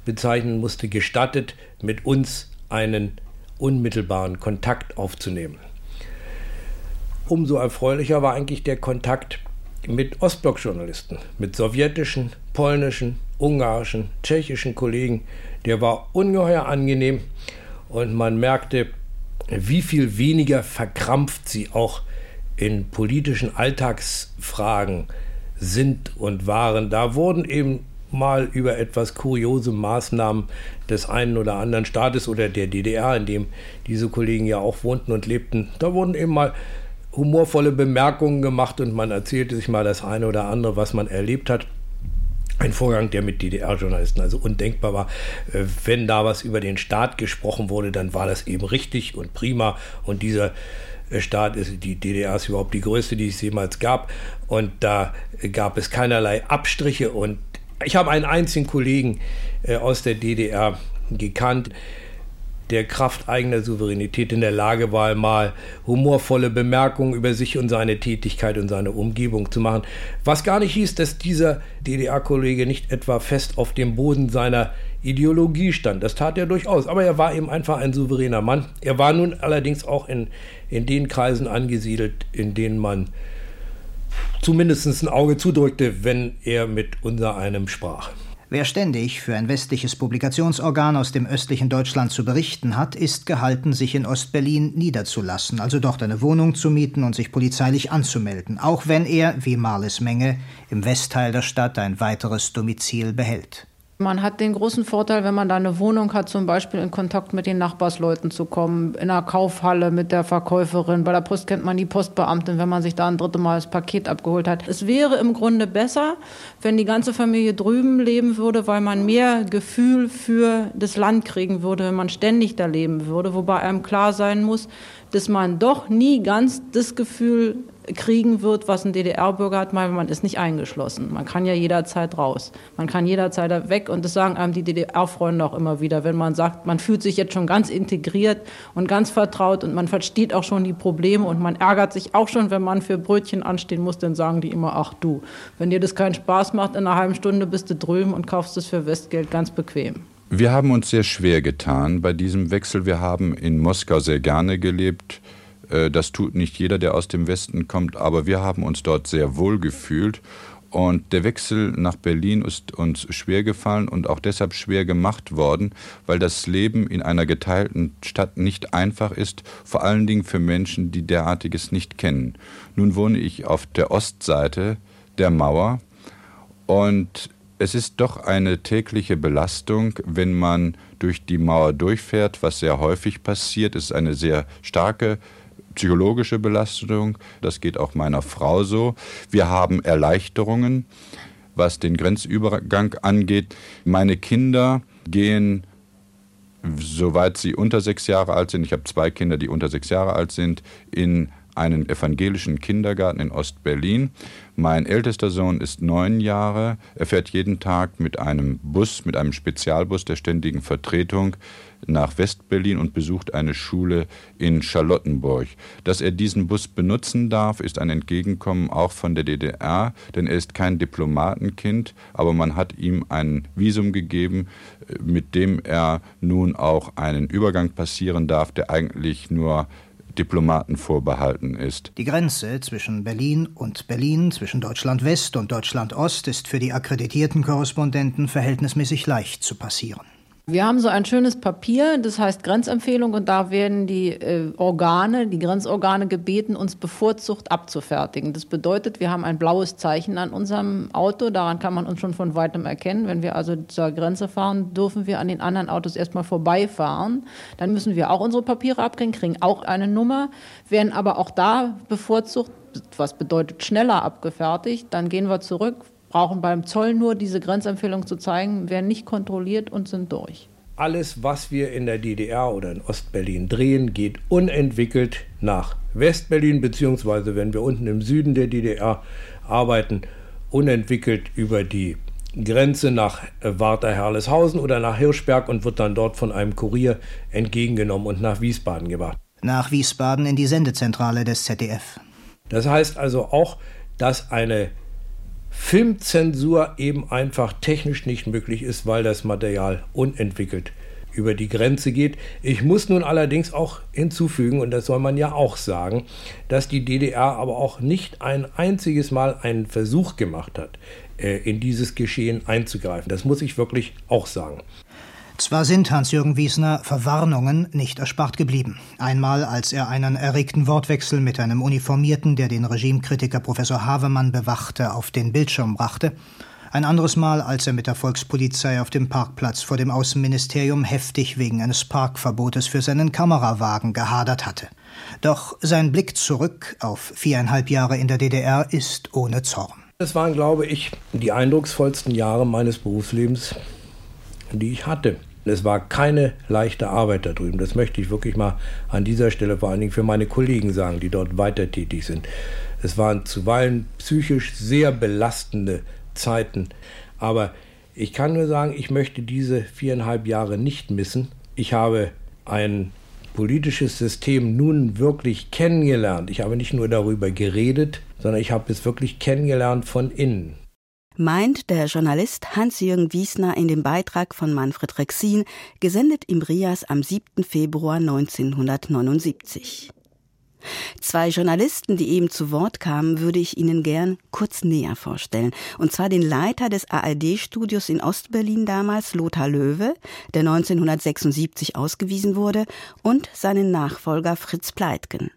bezeichnen musste, gestattet, mit uns einen unmittelbaren Kontakt aufzunehmen. Umso erfreulicher war eigentlich der Kontakt mit Ostblock-Journalisten, mit sowjetischen, polnischen, ungarischen, tschechischen Kollegen. Der war ungeheuer angenehm und man merkte, wie viel weniger verkrampft sie auch in politischen Alltagsfragen sind und waren. Da wurden eben mal über etwas kuriose Maßnahmen des einen oder anderen Staates oder der DDR, in dem diese Kollegen ja auch wohnten und lebten, da wurden eben mal humorvolle Bemerkungen gemacht und man erzählte sich mal das eine oder andere, was man erlebt hat. Ein Vorgang, der mit DDR-Journalisten also undenkbar war. Äh, wenn da was über den Staat gesprochen wurde, dann war das eben richtig und prima. Und dieser äh, Staat ist, die DDR ist überhaupt die größte, die es jemals gab. Und da gab es keinerlei Abstriche. Und ich habe einen einzigen Kollegen äh, aus der DDR gekannt, der Kraft eigener Souveränität in der Lage war, mal humorvolle Bemerkungen über sich und seine Tätigkeit und seine Umgebung zu machen. Was gar nicht hieß, dass dieser DDR-Kollege nicht etwa fest auf dem Boden seiner Ideologie stand. Das tat er durchaus. Aber er war eben einfach ein souveräner Mann. Er war nun allerdings auch in, in den Kreisen angesiedelt, in denen man zumindest ein Auge zudrückte, wenn er mit unser einem sprach. Wer ständig für ein westliches Publikationsorgan aus dem östlichen Deutschland zu berichten hat, ist gehalten, sich in Ostberlin niederzulassen, also dort eine Wohnung zu mieten und sich polizeilich anzumelden, auch wenn er, wie Marles Menge, im Westteil der Stadt ein weiteres Domizil behält. Man hat den großen Vorteil, wenn man da eine Wohnung hat, zum Beispiel in Kontakt mit den Nachbarsleuten zu kommen, in einer Kaufhalle mit der Verkäuferin. Bei der Post kennt man die Postbeamtin, wenn man sich da ein drittes Mal das Paket abgeholt hat. Es wäre im Grunde besser, wenn die ganze Familie drüben leben würde, weil man mehr Gefühl für das Land kriegen würde, wenn man ständig da leben würde. Wobei einem klar sein muss, dass man doch nie ganz das Gefühl kriegen wird, was ein DDR-Bürger hat, weil man ist nicht eingeschlossen. Man kann ja jederzeit raus. Man kann jederzeit weg und das sagen einem die DDR-Freunde auch immer wieder, wenn man sagt, man fühlt sich jetzt schon ganz integriert und ganz vertraut und man versteht auch schon die Probleme und man ärgert sich auch schon, wenn man für Brötchen anstehen muss, dann sagen die immer, ach du, wenn dir das keinen Spaß macht, in einer halben Stunde bist du drüben und kaufst es für Westgeld ganz bequem. Wir haben uns sehr schwer getan bei diesem Wechsel. Wir haben in Moskau sehr gerne gelebt. Äh, das tut nicht jeder, der aus dem Westen kommt, aber wir haben uns dort sehr wohl gefühlt. Und der Wechsel nach Berlin ist uns schwer gefallen und auch deshalb schwer gemacht worden, weil das Leben in einer geteilten Stadt nicht einfach ist, vor allen Dingen für Menschen, die derartiges nicht kennen. Nun wohne ich auf der Ostseite der Mauer und es ist doch eine tägliche Belastung, wenn man durch die Mauer durchfährt, was sehr häufig passiert. Es ist eine sehr starke psychologische Belastung. Das geht auch meiner Frau so. Wir haben Erleichterungen, was den Grenzübergang angeht. Meine Kinder gehen, soweit sie unter sechs Jahre alt sind, ich habe zwei Kinder, die unter sechs Jahre alt sind, in einen evangelischen Kindergarten in Ostberlin. Mein ältester Sohn ist neun Jahre. Er fährt jeden Tag mit einem Bus, mit einem Spezialbus der ständigen Vertretung nach Westberlin und besucht eine Schule in Charlottenburg. Dass er diesen Bus benutzen darf, ist ein Entgegenkommen auch von der DDR, denn er ist kein Diplomatenkind, aber man hat ihm ein Visum gegeben, mit dem er nun auch einen Übergang passieren darf, der eigentlich nur Diplomaten vorbehalten ist. Die Grenze zwischen Berlin und Berlin, zwischen Deutschland West und Deutschland Ost ist für die akkreditierten Korrespondenten verhältnismäßig leicht zu passieren. Wir haben so ein schönes Papier, das heißt Grenzempfehlung, und da werden die äh, Organe, die Grenzorgane gebeten, uns bevorzugt abzufertigen. Das bedeutet, wir haben ein blaues Zeichen an unserem Auto, daran kann man uns schon von weitem erkennen. Wenn wir also zur Grenze fahren, dürfen wir an den anderen Autos erstmal vorbeifahren. Dann müssen wir auch unsere Papiere abkriegen, kriegen auch eine Nummer, werden aber auch da bevorzugt, was bedeutet schneller abgefertigt. Dann gehen wir zurück, brauchen beim Zoll nur diese Grenzempfehlung zu zeigen, werden nicht kontrolliert und sind durch. Alles, was wir in der DDR oder in Ostberlin drehen, geht unentwickelt nach Westberlin, beziehungsweise wenn wir unten im Süden der DDR arbeiten, unentwickelt über die Grenze nach Warta-Herleshausen oder nach Hirschberg und wird dann dort von einem Kurier entgegengenommen und nach Wiesbaden gebracht. Nach Wiesbaden in die Sendezentrale des ZDF. Das heißt also auch, dass eine Filmzensur eben einfach technisch nicht möglich ist, weil das Material unentwickelt über die Grenze geht. Ich muss nun allerdings auch hinzufügen, und das soll man ja auch sagen, dass die DDR aber auch nicht ein einziges Mal einen Versuch gemacht hat, äh, in dieses Geschehen einzugreifen. Das muss ich wirklich auch sagen. Zwar sind Hans-Jürgen Wiesner Verwarnungen nicht erspart geblieben. Einmal, als er einen erregten Wortwechsel mit einem Uniformierten, der den Regimekritiker Professor Havemann bewachte, auf den Bildschirm brachte. Ein anderes Mal, als er mit der Volkspolizei auf dem Parkplatz vor dem Außenministerium heftig wegen eines Parkverbotes für seinen Kamerawagen gehadert hatte. Doch sein Blick zurück auf viereinhalb Jahre in der DDR ist ohne Zorn. Es waren, glaube ich, die eindrucksvollsten Jahre meines Berufslebens, die ich hatte. Es war keine leichte Arbeit da drüben. Das möchte ich wirklich mal an dieser Stelle vor allen Dingen für meine Kollegen sagen, die dort weiter tätig sind. Es waren zuweilen psychisch sehr belastende Zeiten. Aber ich kann nur sagen, ich möchte diese viereinhalb Jahre nicht missen. Ich habe ein politisches System nun wirklich kennengelernt. Ich habe nicht nur darüber geredet, sondern ich habe es wirklich kennengelernt von innen meint der Journalist Hans-Jürgen Wiesner in dem Beitrag von Manfred Rexin, gesendet im Rias am 7. Februar 1979. Zwei Journalisten, die eben zu Wort kamen, würde ich Ihnen gern kurz näher vorstellen. Und zwar den Leiter des ARD-Studios in Ostberlin damals, Lothar Löwe, der 1976 ausgewiesen wurde, und seinen Nachfolger Fritz Pleitgen.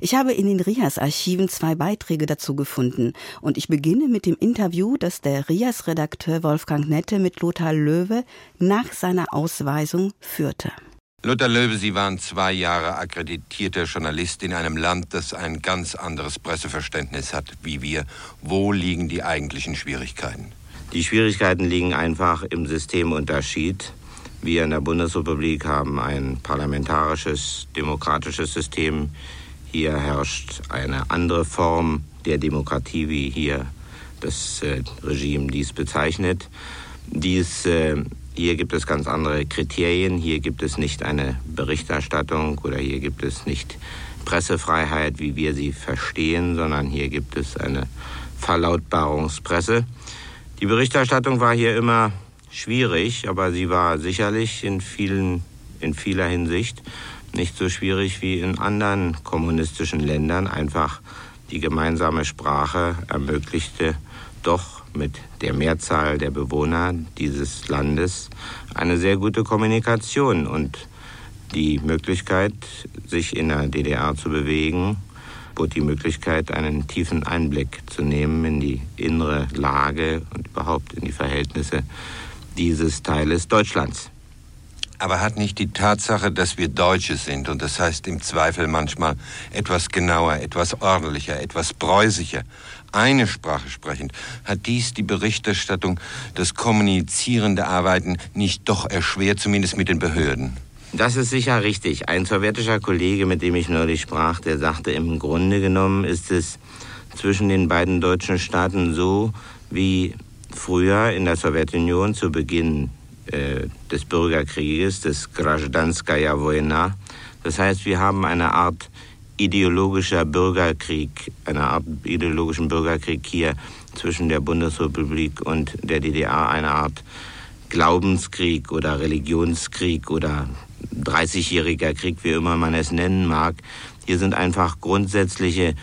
Ich habe in den RIAS-Archiven zwei Beiträge dazu gefunden und ich beginne mit dem Interview, das der RIAS-Redakteur Wolfgang Nette mit Lothar Löwe nach seiner Ausweisung führte. Lothar Löwe, Sie waren zwei Jahre akkreditierter Journalist in einem Land, das ein ganz anderes Presseverständnis hat wie wir. Wo liegen die eigentlichen Schwierigkeiten? Die Schwierigkeiten liegen einfach im Systemunterschied. Wir in der Bundesrepublik haben ein parlamentarisches, demokratisches System Hier herrscht eine andere Form der Demokratie, wie hier das äh, Regime dies bezeichnet. Dies, äh, hier gibt es ganz andere Kriterien. Hier gibt es nicht eine Berichterstattung oder hier gibt es nicht Pressefreiheit, wie wir sie verstehen, sondern hier gibt es eine Verlautbarungspresse. Die Berichterstattung war hier immer schwierig, aber sie war sicherlich in, vielen, in vieler Hinsicht nicht so schwierig wie in anderen kommunistischen Ländern. Einfach die gemeinsame Sprache ermöglichte doch mit der Mehrzahl der Bewohner dieses Landes eine sehr gute Kommunikation und die Möglichkeit, sich in der DDR zu bewegen, bot die Möglichkeit, einen tiefen Einblick zu nehmen in die innere Lage und überhaupt in die Verhältnisse dieses Teiles Deutschlands. Aber hat nicht die Tatsache, dass wir Deutsche sind und das heißt im Zweifel manchmal etwas genauer, etwas ordentlicher, etwas preußischer, eine Sprache sprechend, hat dies die Berichterstattung, das kommunizierende Arbeiten nicht doch erschwert, zumindest mit den Behörden? Das ist sicher richtig. Ein sowjetischer Kollege, mit dem ich neulich sprach, der sagte, im Grunde genommen ist es zwischen den beiden deutschen Staaten so wie früher in der Sowjetunion zu Beginn äh, des Bürgerkrieges, des Grajdanskaya Vojna. Das heißt, wir haben eine Art ideologischer Bürgerkrieg, eine Art ideologischen Bürgerkrieg hier zwischen der Bundesrepublik und der DDR, eine Art Glaubenskrieg oder Religionskrieg oder 30-jähriger Krieg, wie immer man es nennen mag. Hier sind einfach grundsätzliche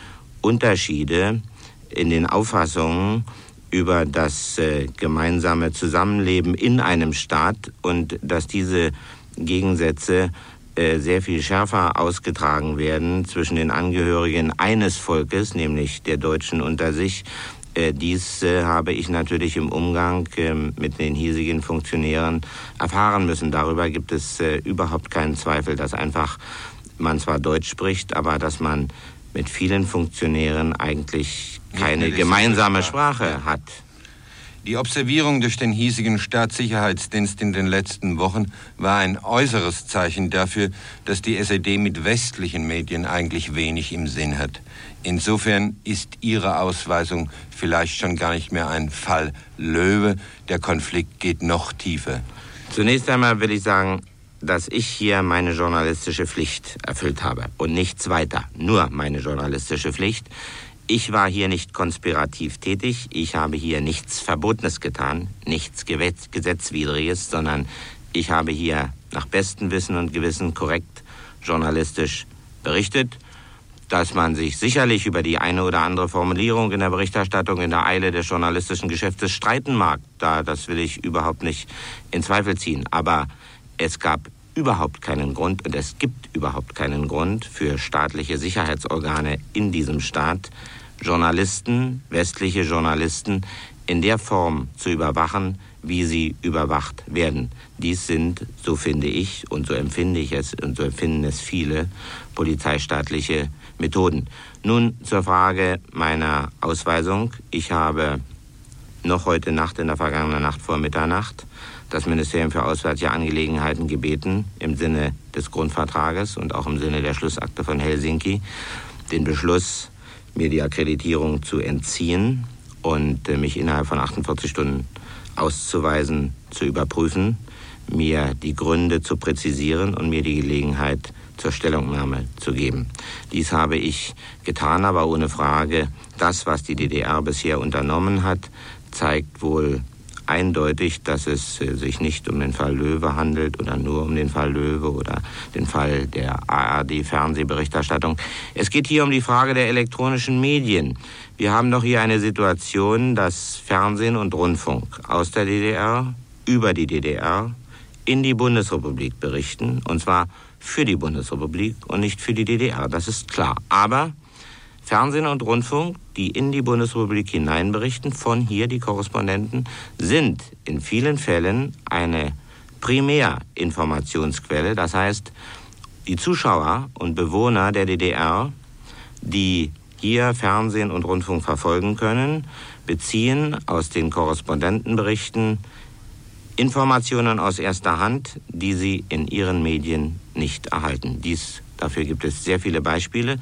Unterschiede in den Auffassungen über das äh, gemeinsame Zusammenleben in einem Staat und dass diese Gegensätze äh, sehr viel schärfer ausgetragen werden zwischen den Angehörigen eines Volkes, nämlich der Deutschen unter sich. Äh, dies habe ich natürlich im Umgang ähm, mit den hiesigen Funktionären erfahren müssen. Darüber gibt es überhaupt keinen Zweifel, dass einfach man zwar Deutsch spricht, aber dass man mit vielen Funktionären eigentlich keine gemeinsame Sprache hat. Die Observierung durch den hiesigen Staatssicherheitsdienst in den letzten Wochen war ein äußeres Zeichen dafür, dass die SED mit westlichen Medien eigentlich wenig im Sinn hat. Insofern ist Ihre Ausweisung vielleicht schon gar nicht mehr ein Fall Löwe. Der Konflikt geht noch tiefer. Zunächst einmal will ich sagen, dass ich hier meine journalistische Pflicht erfüllt habe und nichts weiter, nur meine journalistische Pflicht. Ich war hier nicht konspirativ tätig, ich habe hier nichts Verbotenes getan, nichts Gesetzwidriges, sondern ich habe hier nach bestem Wissen und Gewissen korrekt journalistisch berichtet. Dass man sich sicherlich über die eine oder andere Formulierung in der Berichterstattung in der Eile des journalistischen Geschäftes streiten mag, da das will ich überhaupt nicht in Zweifel ziehen. Aber es gab überhaupt keinen Grund und es gibt überhaupt keinen Grund für staatliche Sicherheitsorgane in diesem Staat, Journalisten, westliche Journalisten, in der Form zu überwachen, wie sie überwacht werden. Dies sind, so finde ich und so empfinde ich es und so empfinden es viele, polizeistaatliche Methoden. Nun zur Frage meiner Ausweisung. Ich habe noch heute Nacht, in der vergangenen Nacht vor Mitternacht, das Ministerium für Auswärtige Angelegenheiten gebeten, im Sinne des Grundvertrages und auch im Sinne der Schlussakte von Helsinki, den Beschluss mir die Akkreditierung zu entziehen und äh, mich innerhalb von 48 Stunden auszuweisen, zu überprüfen, mir die Gründe zu präzisieren und mir die Gelegenheit zur Stellungnahme zu geben. Dies habe ich getan, aber ohne Frage, das, was die DDR bisher unternommen hat, zeigt wohl eindeutig, dass es äh, sich nicht um den Fall Löwe handelt oder nur um den Fall Löwe oder den Fall der ARD-Fernsehberichterstattung. Es geht hier um die Frage der elektronischen Medien. Wir haben doch hier eine Situation, dass Fernsehen und Rundfunk aus der DDR über die DDR in die Bundesrepublik berichten, und zwar für die Bundesrepublik und nicht für die DDR. Das ist klar. Aber Fernsehen und Rundfunk, die in die Bundesrepublik hineinberichten, von hier die Korrespondenten, sind in vielen Fällen eine Primärinformationsquelle. Das heißt, die Zuschauer und Bewohner der DDR, die hier Fernsehen und Rundfunk verfolgen können, beziehen aus den Korrespondentenberichten Informationen aus erster Hand, die sie in ihren Medien nicht erhalten. Dies, dafür gibt es sehr viele Beispiele.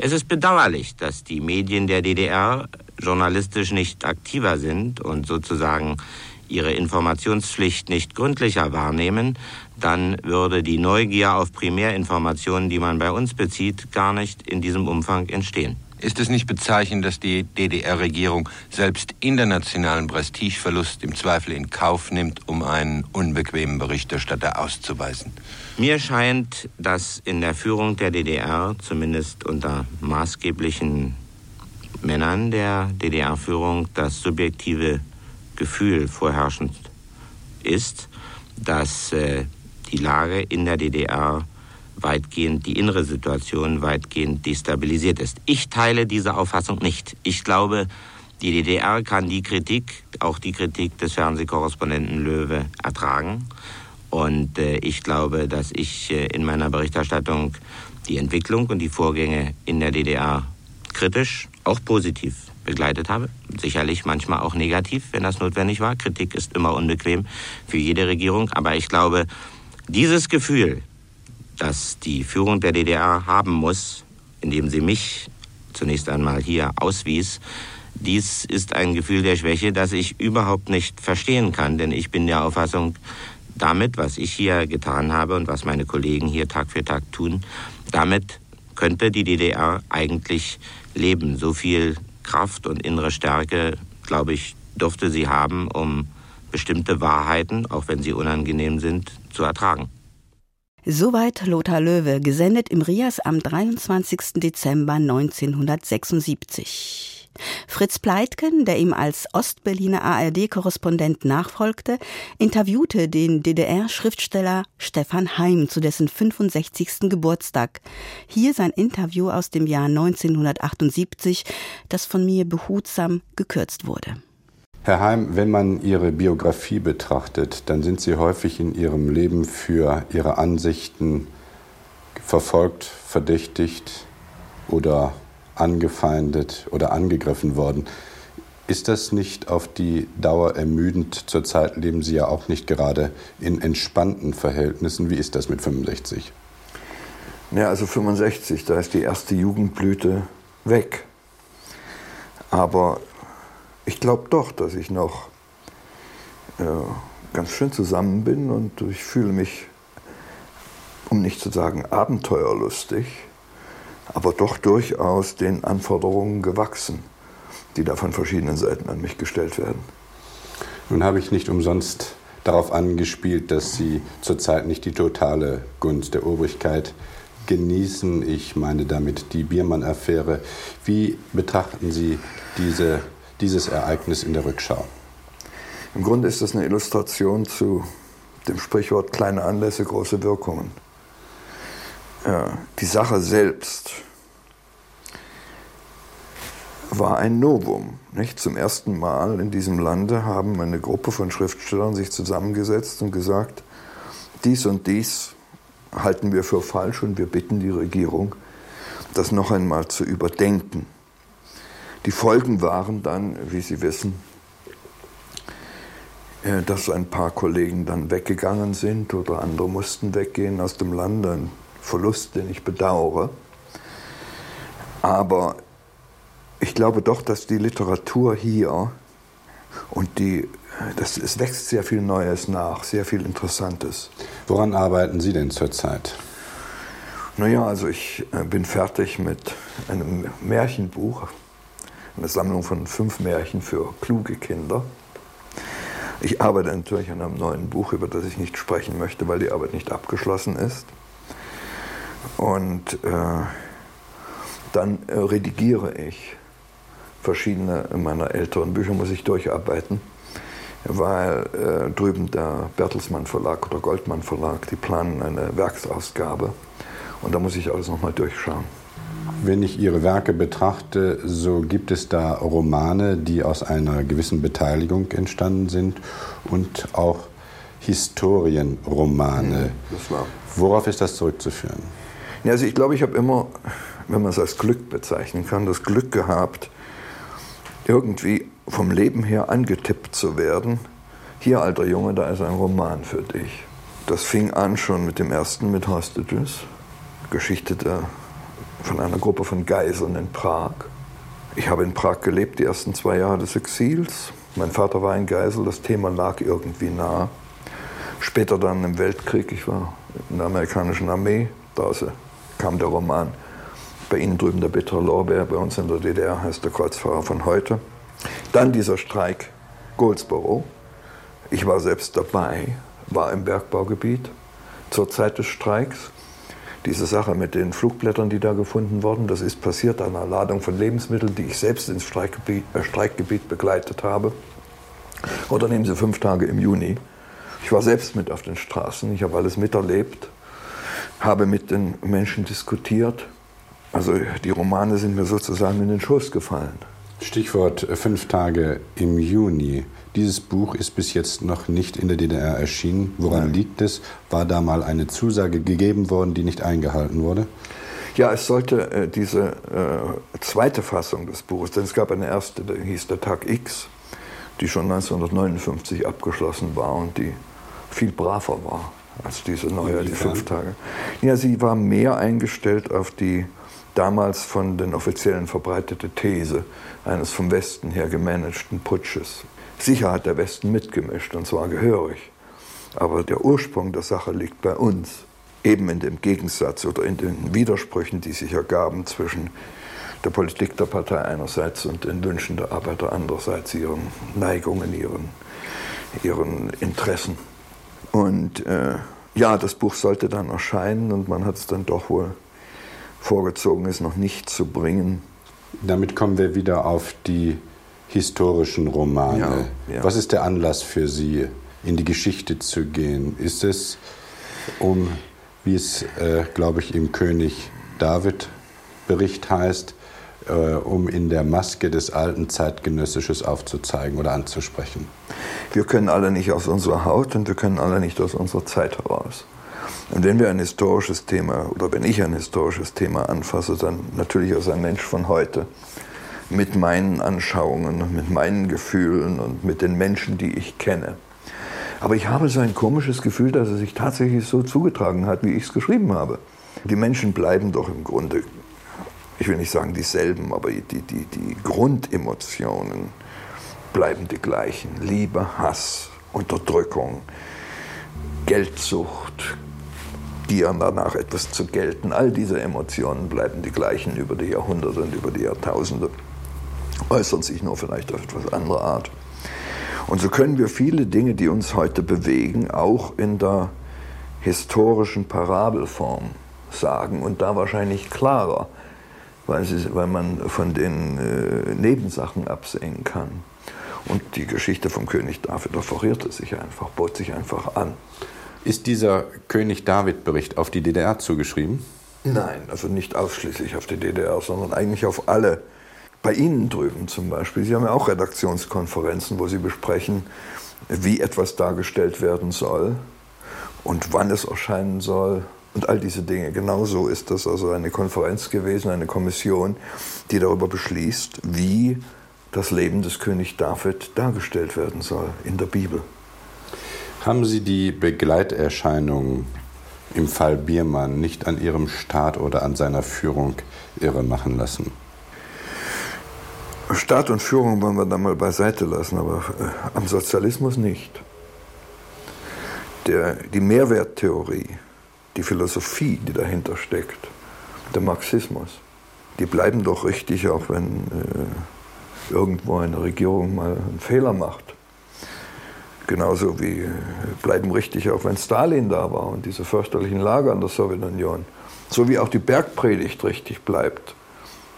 Es ist bedauerlich, dass die Medien der DDR journalistisch nicht aktiver sind und sozusagen ihre Informationspflicht nicht gründlicher wahrnehmen, dann würde die Neugier auf Primärinformationen, die man bei uns bezieht, gar nicht in diesem Umfang entstehen. Ist es nicht bezeichnend, dass die DDR-Regierung selbst internationalen Prestigeverlust im Zweifel in Kauf nimmt, um einen unbequemen Berichterstatter auszuweisen? Mir scheint, dass in der Führung der DDR, zumindest unter maßgeblichen Männern der DDR-Führung, das subjektive Gefühl vorherrschend ist, dass äh, die Lage in der DDR weitgehend, die innere Situation weitgehend destabilisiert ist. Ich teile diese Auffassung nicht. Ich glaube, die DDR kann die Kritik, auch die Kritik des Fernsehkorrespondenten Löwe, ertragen. Und äh, ich glaube, dass ich äh, in meiner Berichterstattung die Entwicklung und die Vorgänge in der DDR kritisch, auch positiv begleitet habe. Sicherlich manchmal auch negativ, wenn das notwendig war. Kritik ist immer unbequem für jede Regierung. Aber ich glaube, dieses Gefühl, das die Führung der DDR haben muss, indem sie mich zunächst einmal hier auswies, dies ist ein Gefühl der Schwäche, das ich überhaupt nicht verstehen kann, denn ich bin der Auffassung, damit, was ich hier getan habe und was meine Kollegen hier Tag für Tag tun, damit könnte die DDR eigentlich leben. So viel Kraft und innere Stärke, glaube ich, dürfte sie haben, um bestimmte Wahrheiten, auch wenn sie unangenehm sind, zu ertragen. Soweit Lothar Löwe, gesendet im Rias am 23. Dezember 1976. Fritz Pleitgen, der ihm als Ostberliner ARD-Korrespondent nachfolgte, interviewte den DDR-Schriftsteller Stefan Heim zu dessen 65. Geburtstag. Hier sein Interview aus dem Jahr 1978, das von mir behutsam gekürzt wurde. Herr Heim, wenn man Ihre Biografie betrachtet, dann sind Sie häufig in Ihrem Leben für Ihre Ansichten verfolgt, verdächtigt oder angefeindet oder angegriffen worden. Ist das nicht auf die Dauer ermüdend? Zurzeit leben Sie ja auch nicht gerade in entspannten Verhältnissen. Wie ist das mit 65? Ja, also 65, da ist die erste Jugendblüte weg. Aber ich glaube doch, dass ich noch äh, ganz schön zusammen bin und ich fühle mich, um nicht zu sagen abenteuerlustig, aber doch durchaus den Anforderungen gewachsen, die da von verschiedenen Seiten an mich gestellt werden. Nun habe ich nicht umsonst darauf angespielt, dass Sie zurzeit nicht die totale Gunst der Obrigkeit genießen. Ich meine damit die Biermann-Affäre. Wie betrachten Sie diese dieses Ereignis in der Rückschau? Im Grunde ist das eine Illustration zu dem Sprichwort kleine Anlässe, große Wirkungen. Ja, die Sache selbst war ein Novum. Nicht? Zum ersten Mal in diesem Lande haben eine Gruppe von Schriftstellern sich zusammengesetzt und gesagt, dies und dies halten wir für falsch und wir bitten die Regierung, das noch einmal zu überdenken. Die Folgen waren dann, wie Sie wissen, äh, dass ein paar Kollegen dann weggegangen sind oder andere mussten weggehen aus dem Land. Ein Verlust, den ich bedauere. Aber ich glaube doch, dass die Literatur hier und die, das, es wächst sehr viel Neues nach, sehr viel Interessantes. Woran arbeiten Sie denn zurzeit? Naja, also ich äh, bin fertig mit einem Märchenbuch, eine Sammlung von fünf Märchen für kluge Kinder. Ich arbeite natürlich an einem neuen Buch, über das ich nicht sprechen möchte, weil die Arbeit nicht abgeschlossen ist. Und äh, dann äh, redigiere ich verschiedene meiner älteren Bücher, muss ich durcharbeiten, weil äh, drüben der Bertelsmann Verlag oder Goldmann Verlag, die planen eine Werksausgabe. Und da muss ich alles nochmal durchschauen. Wenn ich Ihre Werke betrachte, so gibt es da Romane, die aus einer gewissen Beteiligung entstanden sind und auch Historienromane. Ja, Worauf ist das zurückzuführen? Ja, also ich glaube, ich habe immer, wenn man es als Glück bezeichnen kann, das Glück gehabt, irgendwie vom Leben her angetippt zu werden. Hier, alter Junge, da ist ein Roman für dich. Das fing an schon mit dem ersten, mit Hostages, Geschichte der von einer Gruppe von Geiseln in Prag. Ich habe in Prag gelebt, die ersten zwei Jahre des Exils. Mein Vater war ein Geisel, das Thema lag irgendwie nah. Später dann im Weltkrieg, ich war in der amerikanischen Armee, da kam der Roman bei Ihnen drüben der bittere Lorbeer, bei uns in der DDR heißt der Kreuzfahrer von heute. Dann dieser Streik Goldsboro. Ich war selbst dabei, war im Bergbaugebiet zur Zeit des Streiks. Diese Sache mit den Flugblättern, die da gefunden wurden, das ist passiert an einer Ladung von Lebensmitteln, die ich selbst ins Streikgebiet, äh, Streikgebiet begleitet habe. Oder nehmen Sie fünf Tage im Juni. Ich war selbst mit auf den Straßen, ich habe alles miterlebt, habe mit den Menschen diskutiert. Also die Romane sind mir sozusagen in den Schoß gefallen. Stichwort äh, fünf Tage im Juni. Dieses Buch ist bis jetzt noch nicht in der DDR erschienen. Woran liegt es? War da mal eine Zusage gegeben worden, die nicht eingehalten wurde? Ja, es sollte äh, diese äh, zweite Fassung des Buches, denn es gab eine erste, die hieß der Tag X, die schon 1959 abgeschlossen war und die viel braver war als diese neue, die fünf Tage. Ja, sie war mehr eingestellt auf die damals von den Offiziellen verbreitete These eines vom Westen her gemanagten Putsches. Sicher hat der Westen mitgemischt, und zwar gehörig. Aber der Ursprung der Sache liegt bei uns. Eben in dem Gegensatz oder in den Widersprüchen, die sich ergaben zwischen der Politik der Partei einerseits und den Wünschen der Arbeiter andererseits, ihren Neigungen, ihren, ihren Interessen. Und äh, ja, das Buch sollte dann erscheinen und man hat es dann doch wohl vorgezogen, es noch nicht zu bringen. Damit kommen wir wieder auf die historischen Romane. Ja, ja. Was ist der Anlass für Sie, in die Geschichte zu gehen? Ist es, um, wie es, äh, glaube ich, im König David Bericht heißt, äh, um in der Maske des alten Zeitgenössisches aufzuzeigen oder anzusprechen? Wir können alle nicht aus unserer Haut und wir können alle nicht aus unserer Zeit heraus. Und wenn wir ein historisches Thema oder wenn ich ein historisches Thema anfasse, dann natürlich als ein Mensch von heute mit meinen Anschauungen und mit meinen Gefühlen und mit den Menschen, die ich kenne. Aber ich habe so ein komisches Gefühl, dass es sich tatsächlich so zugetragen hat, wie ich es geschrieben habe. Die Menschen bleiben doch im Grunde, ich will nicht sagen dieselben, aber die, die, die Grundemotionen bleiben die gleichen. Liebe, Hass, Unterdrückung, Geldsucht, Gier danach etwas zu gelten. All diese Emotionen bleiben die gleichen über die Jahrhunderte und über die Jahrtausende äußern sich nur vielleicht auf etwas andere Art. Und so können wir viele Dinge, die uns heute bewegen, auch in der historischen Parabelform sagen und da wahrscheinlich klarer, weil, sie, weil man von den äh, Nebensachen absehen kann. Und die Geschichte vom König David offerierte sich einfach, bot sich einfach an. Ist dieser König David-Bericht auf die DDR zugeschrieben? Nein, also nicht ausschließlich auf die DDR, sondern eigentlich auf alle bei Ihnen drüben zum Beispiel, Sie haben ja auch Redaktionskonferenzen, wo Sie besprechen, wie etwas dargestellt werden soll und wann es erscheinen soll und all diese Dinge. Genauso ist das also eine Konferenz gewesen, eine Kommission, die darüber beschließt, wie das Leben des König David dargestellt werden soll in der Bibel. Haben Sie die Begleiterscheinungen im Fall Biermann nicht an Ihrem Staat oder an seiner Führung irre machen lassen? Staat und Führung wollen wir da mal beiseite lassen, aber äh, am Sozialismus nicht. Der, die Mehrwerttheorie, die Philosophie, die dahinter steckt, der Marxismus, die bleiben doch richtig, auch wenn äh, irgendwo eine Regierung mal einen Fehler macht. Genauso wie äh, bleiben richtig, auch wenn Stalin da war und diese fürchterlichen Lager in der Sowjetunion. So wie auch die Bergpredigt richtig bleibt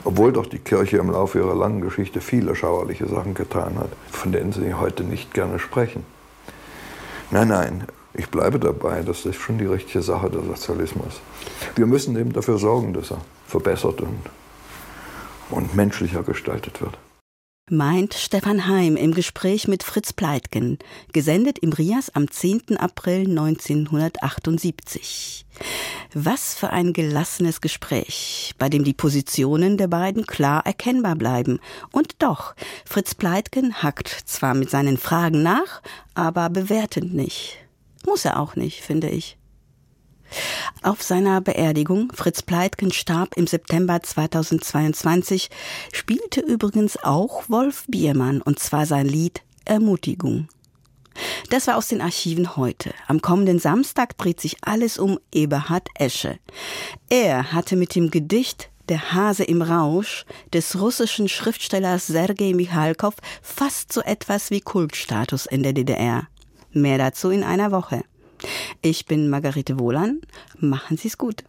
obwohl doch die Kirche im Laufe ihrer langen Geschichte viele schauerliche Sachen getan hat, von denen sie heute nicht gerne sprechen. Nein, nein, ich bleibe dabei, das ist schon die richtige Sache der Sozialismus. Wir müssen eben dafür sorgen, dass er verbessert und, und menschlicher gestaltet wird meint Stefan Heim im Gespräch mit Fritz Pleitgen, gesendet im Rias am 10. April 1978. Was für ein gelassenes Gespräch, bei dem die Positionen der beiden klar erkennbar bleiben. Und doch, Fritz Pleitgen hackt zwar mit seinen Fragen nach, aber bewertend nicht. Muss er auch nicht, finde ich. Auf seiner Beerdigung, Fritz Pleitgen starb im September 2022, spielte übrigens auch Wolf Biermann und zwar sein Lied Ermutigung. Das war aus den Archiven heute. Am kommenden Samstag dreht sich alles um Eberhard Esche. Er hatte mit dem Gedicht Der Hase im Rausch des russischen Schriftstellers Sergei Michalkow fast so etwas wie Kultstatus in der DDR. Mehr dazu in einer Woche. Ich bin Margarete Wohlan. Machen Sie's gut.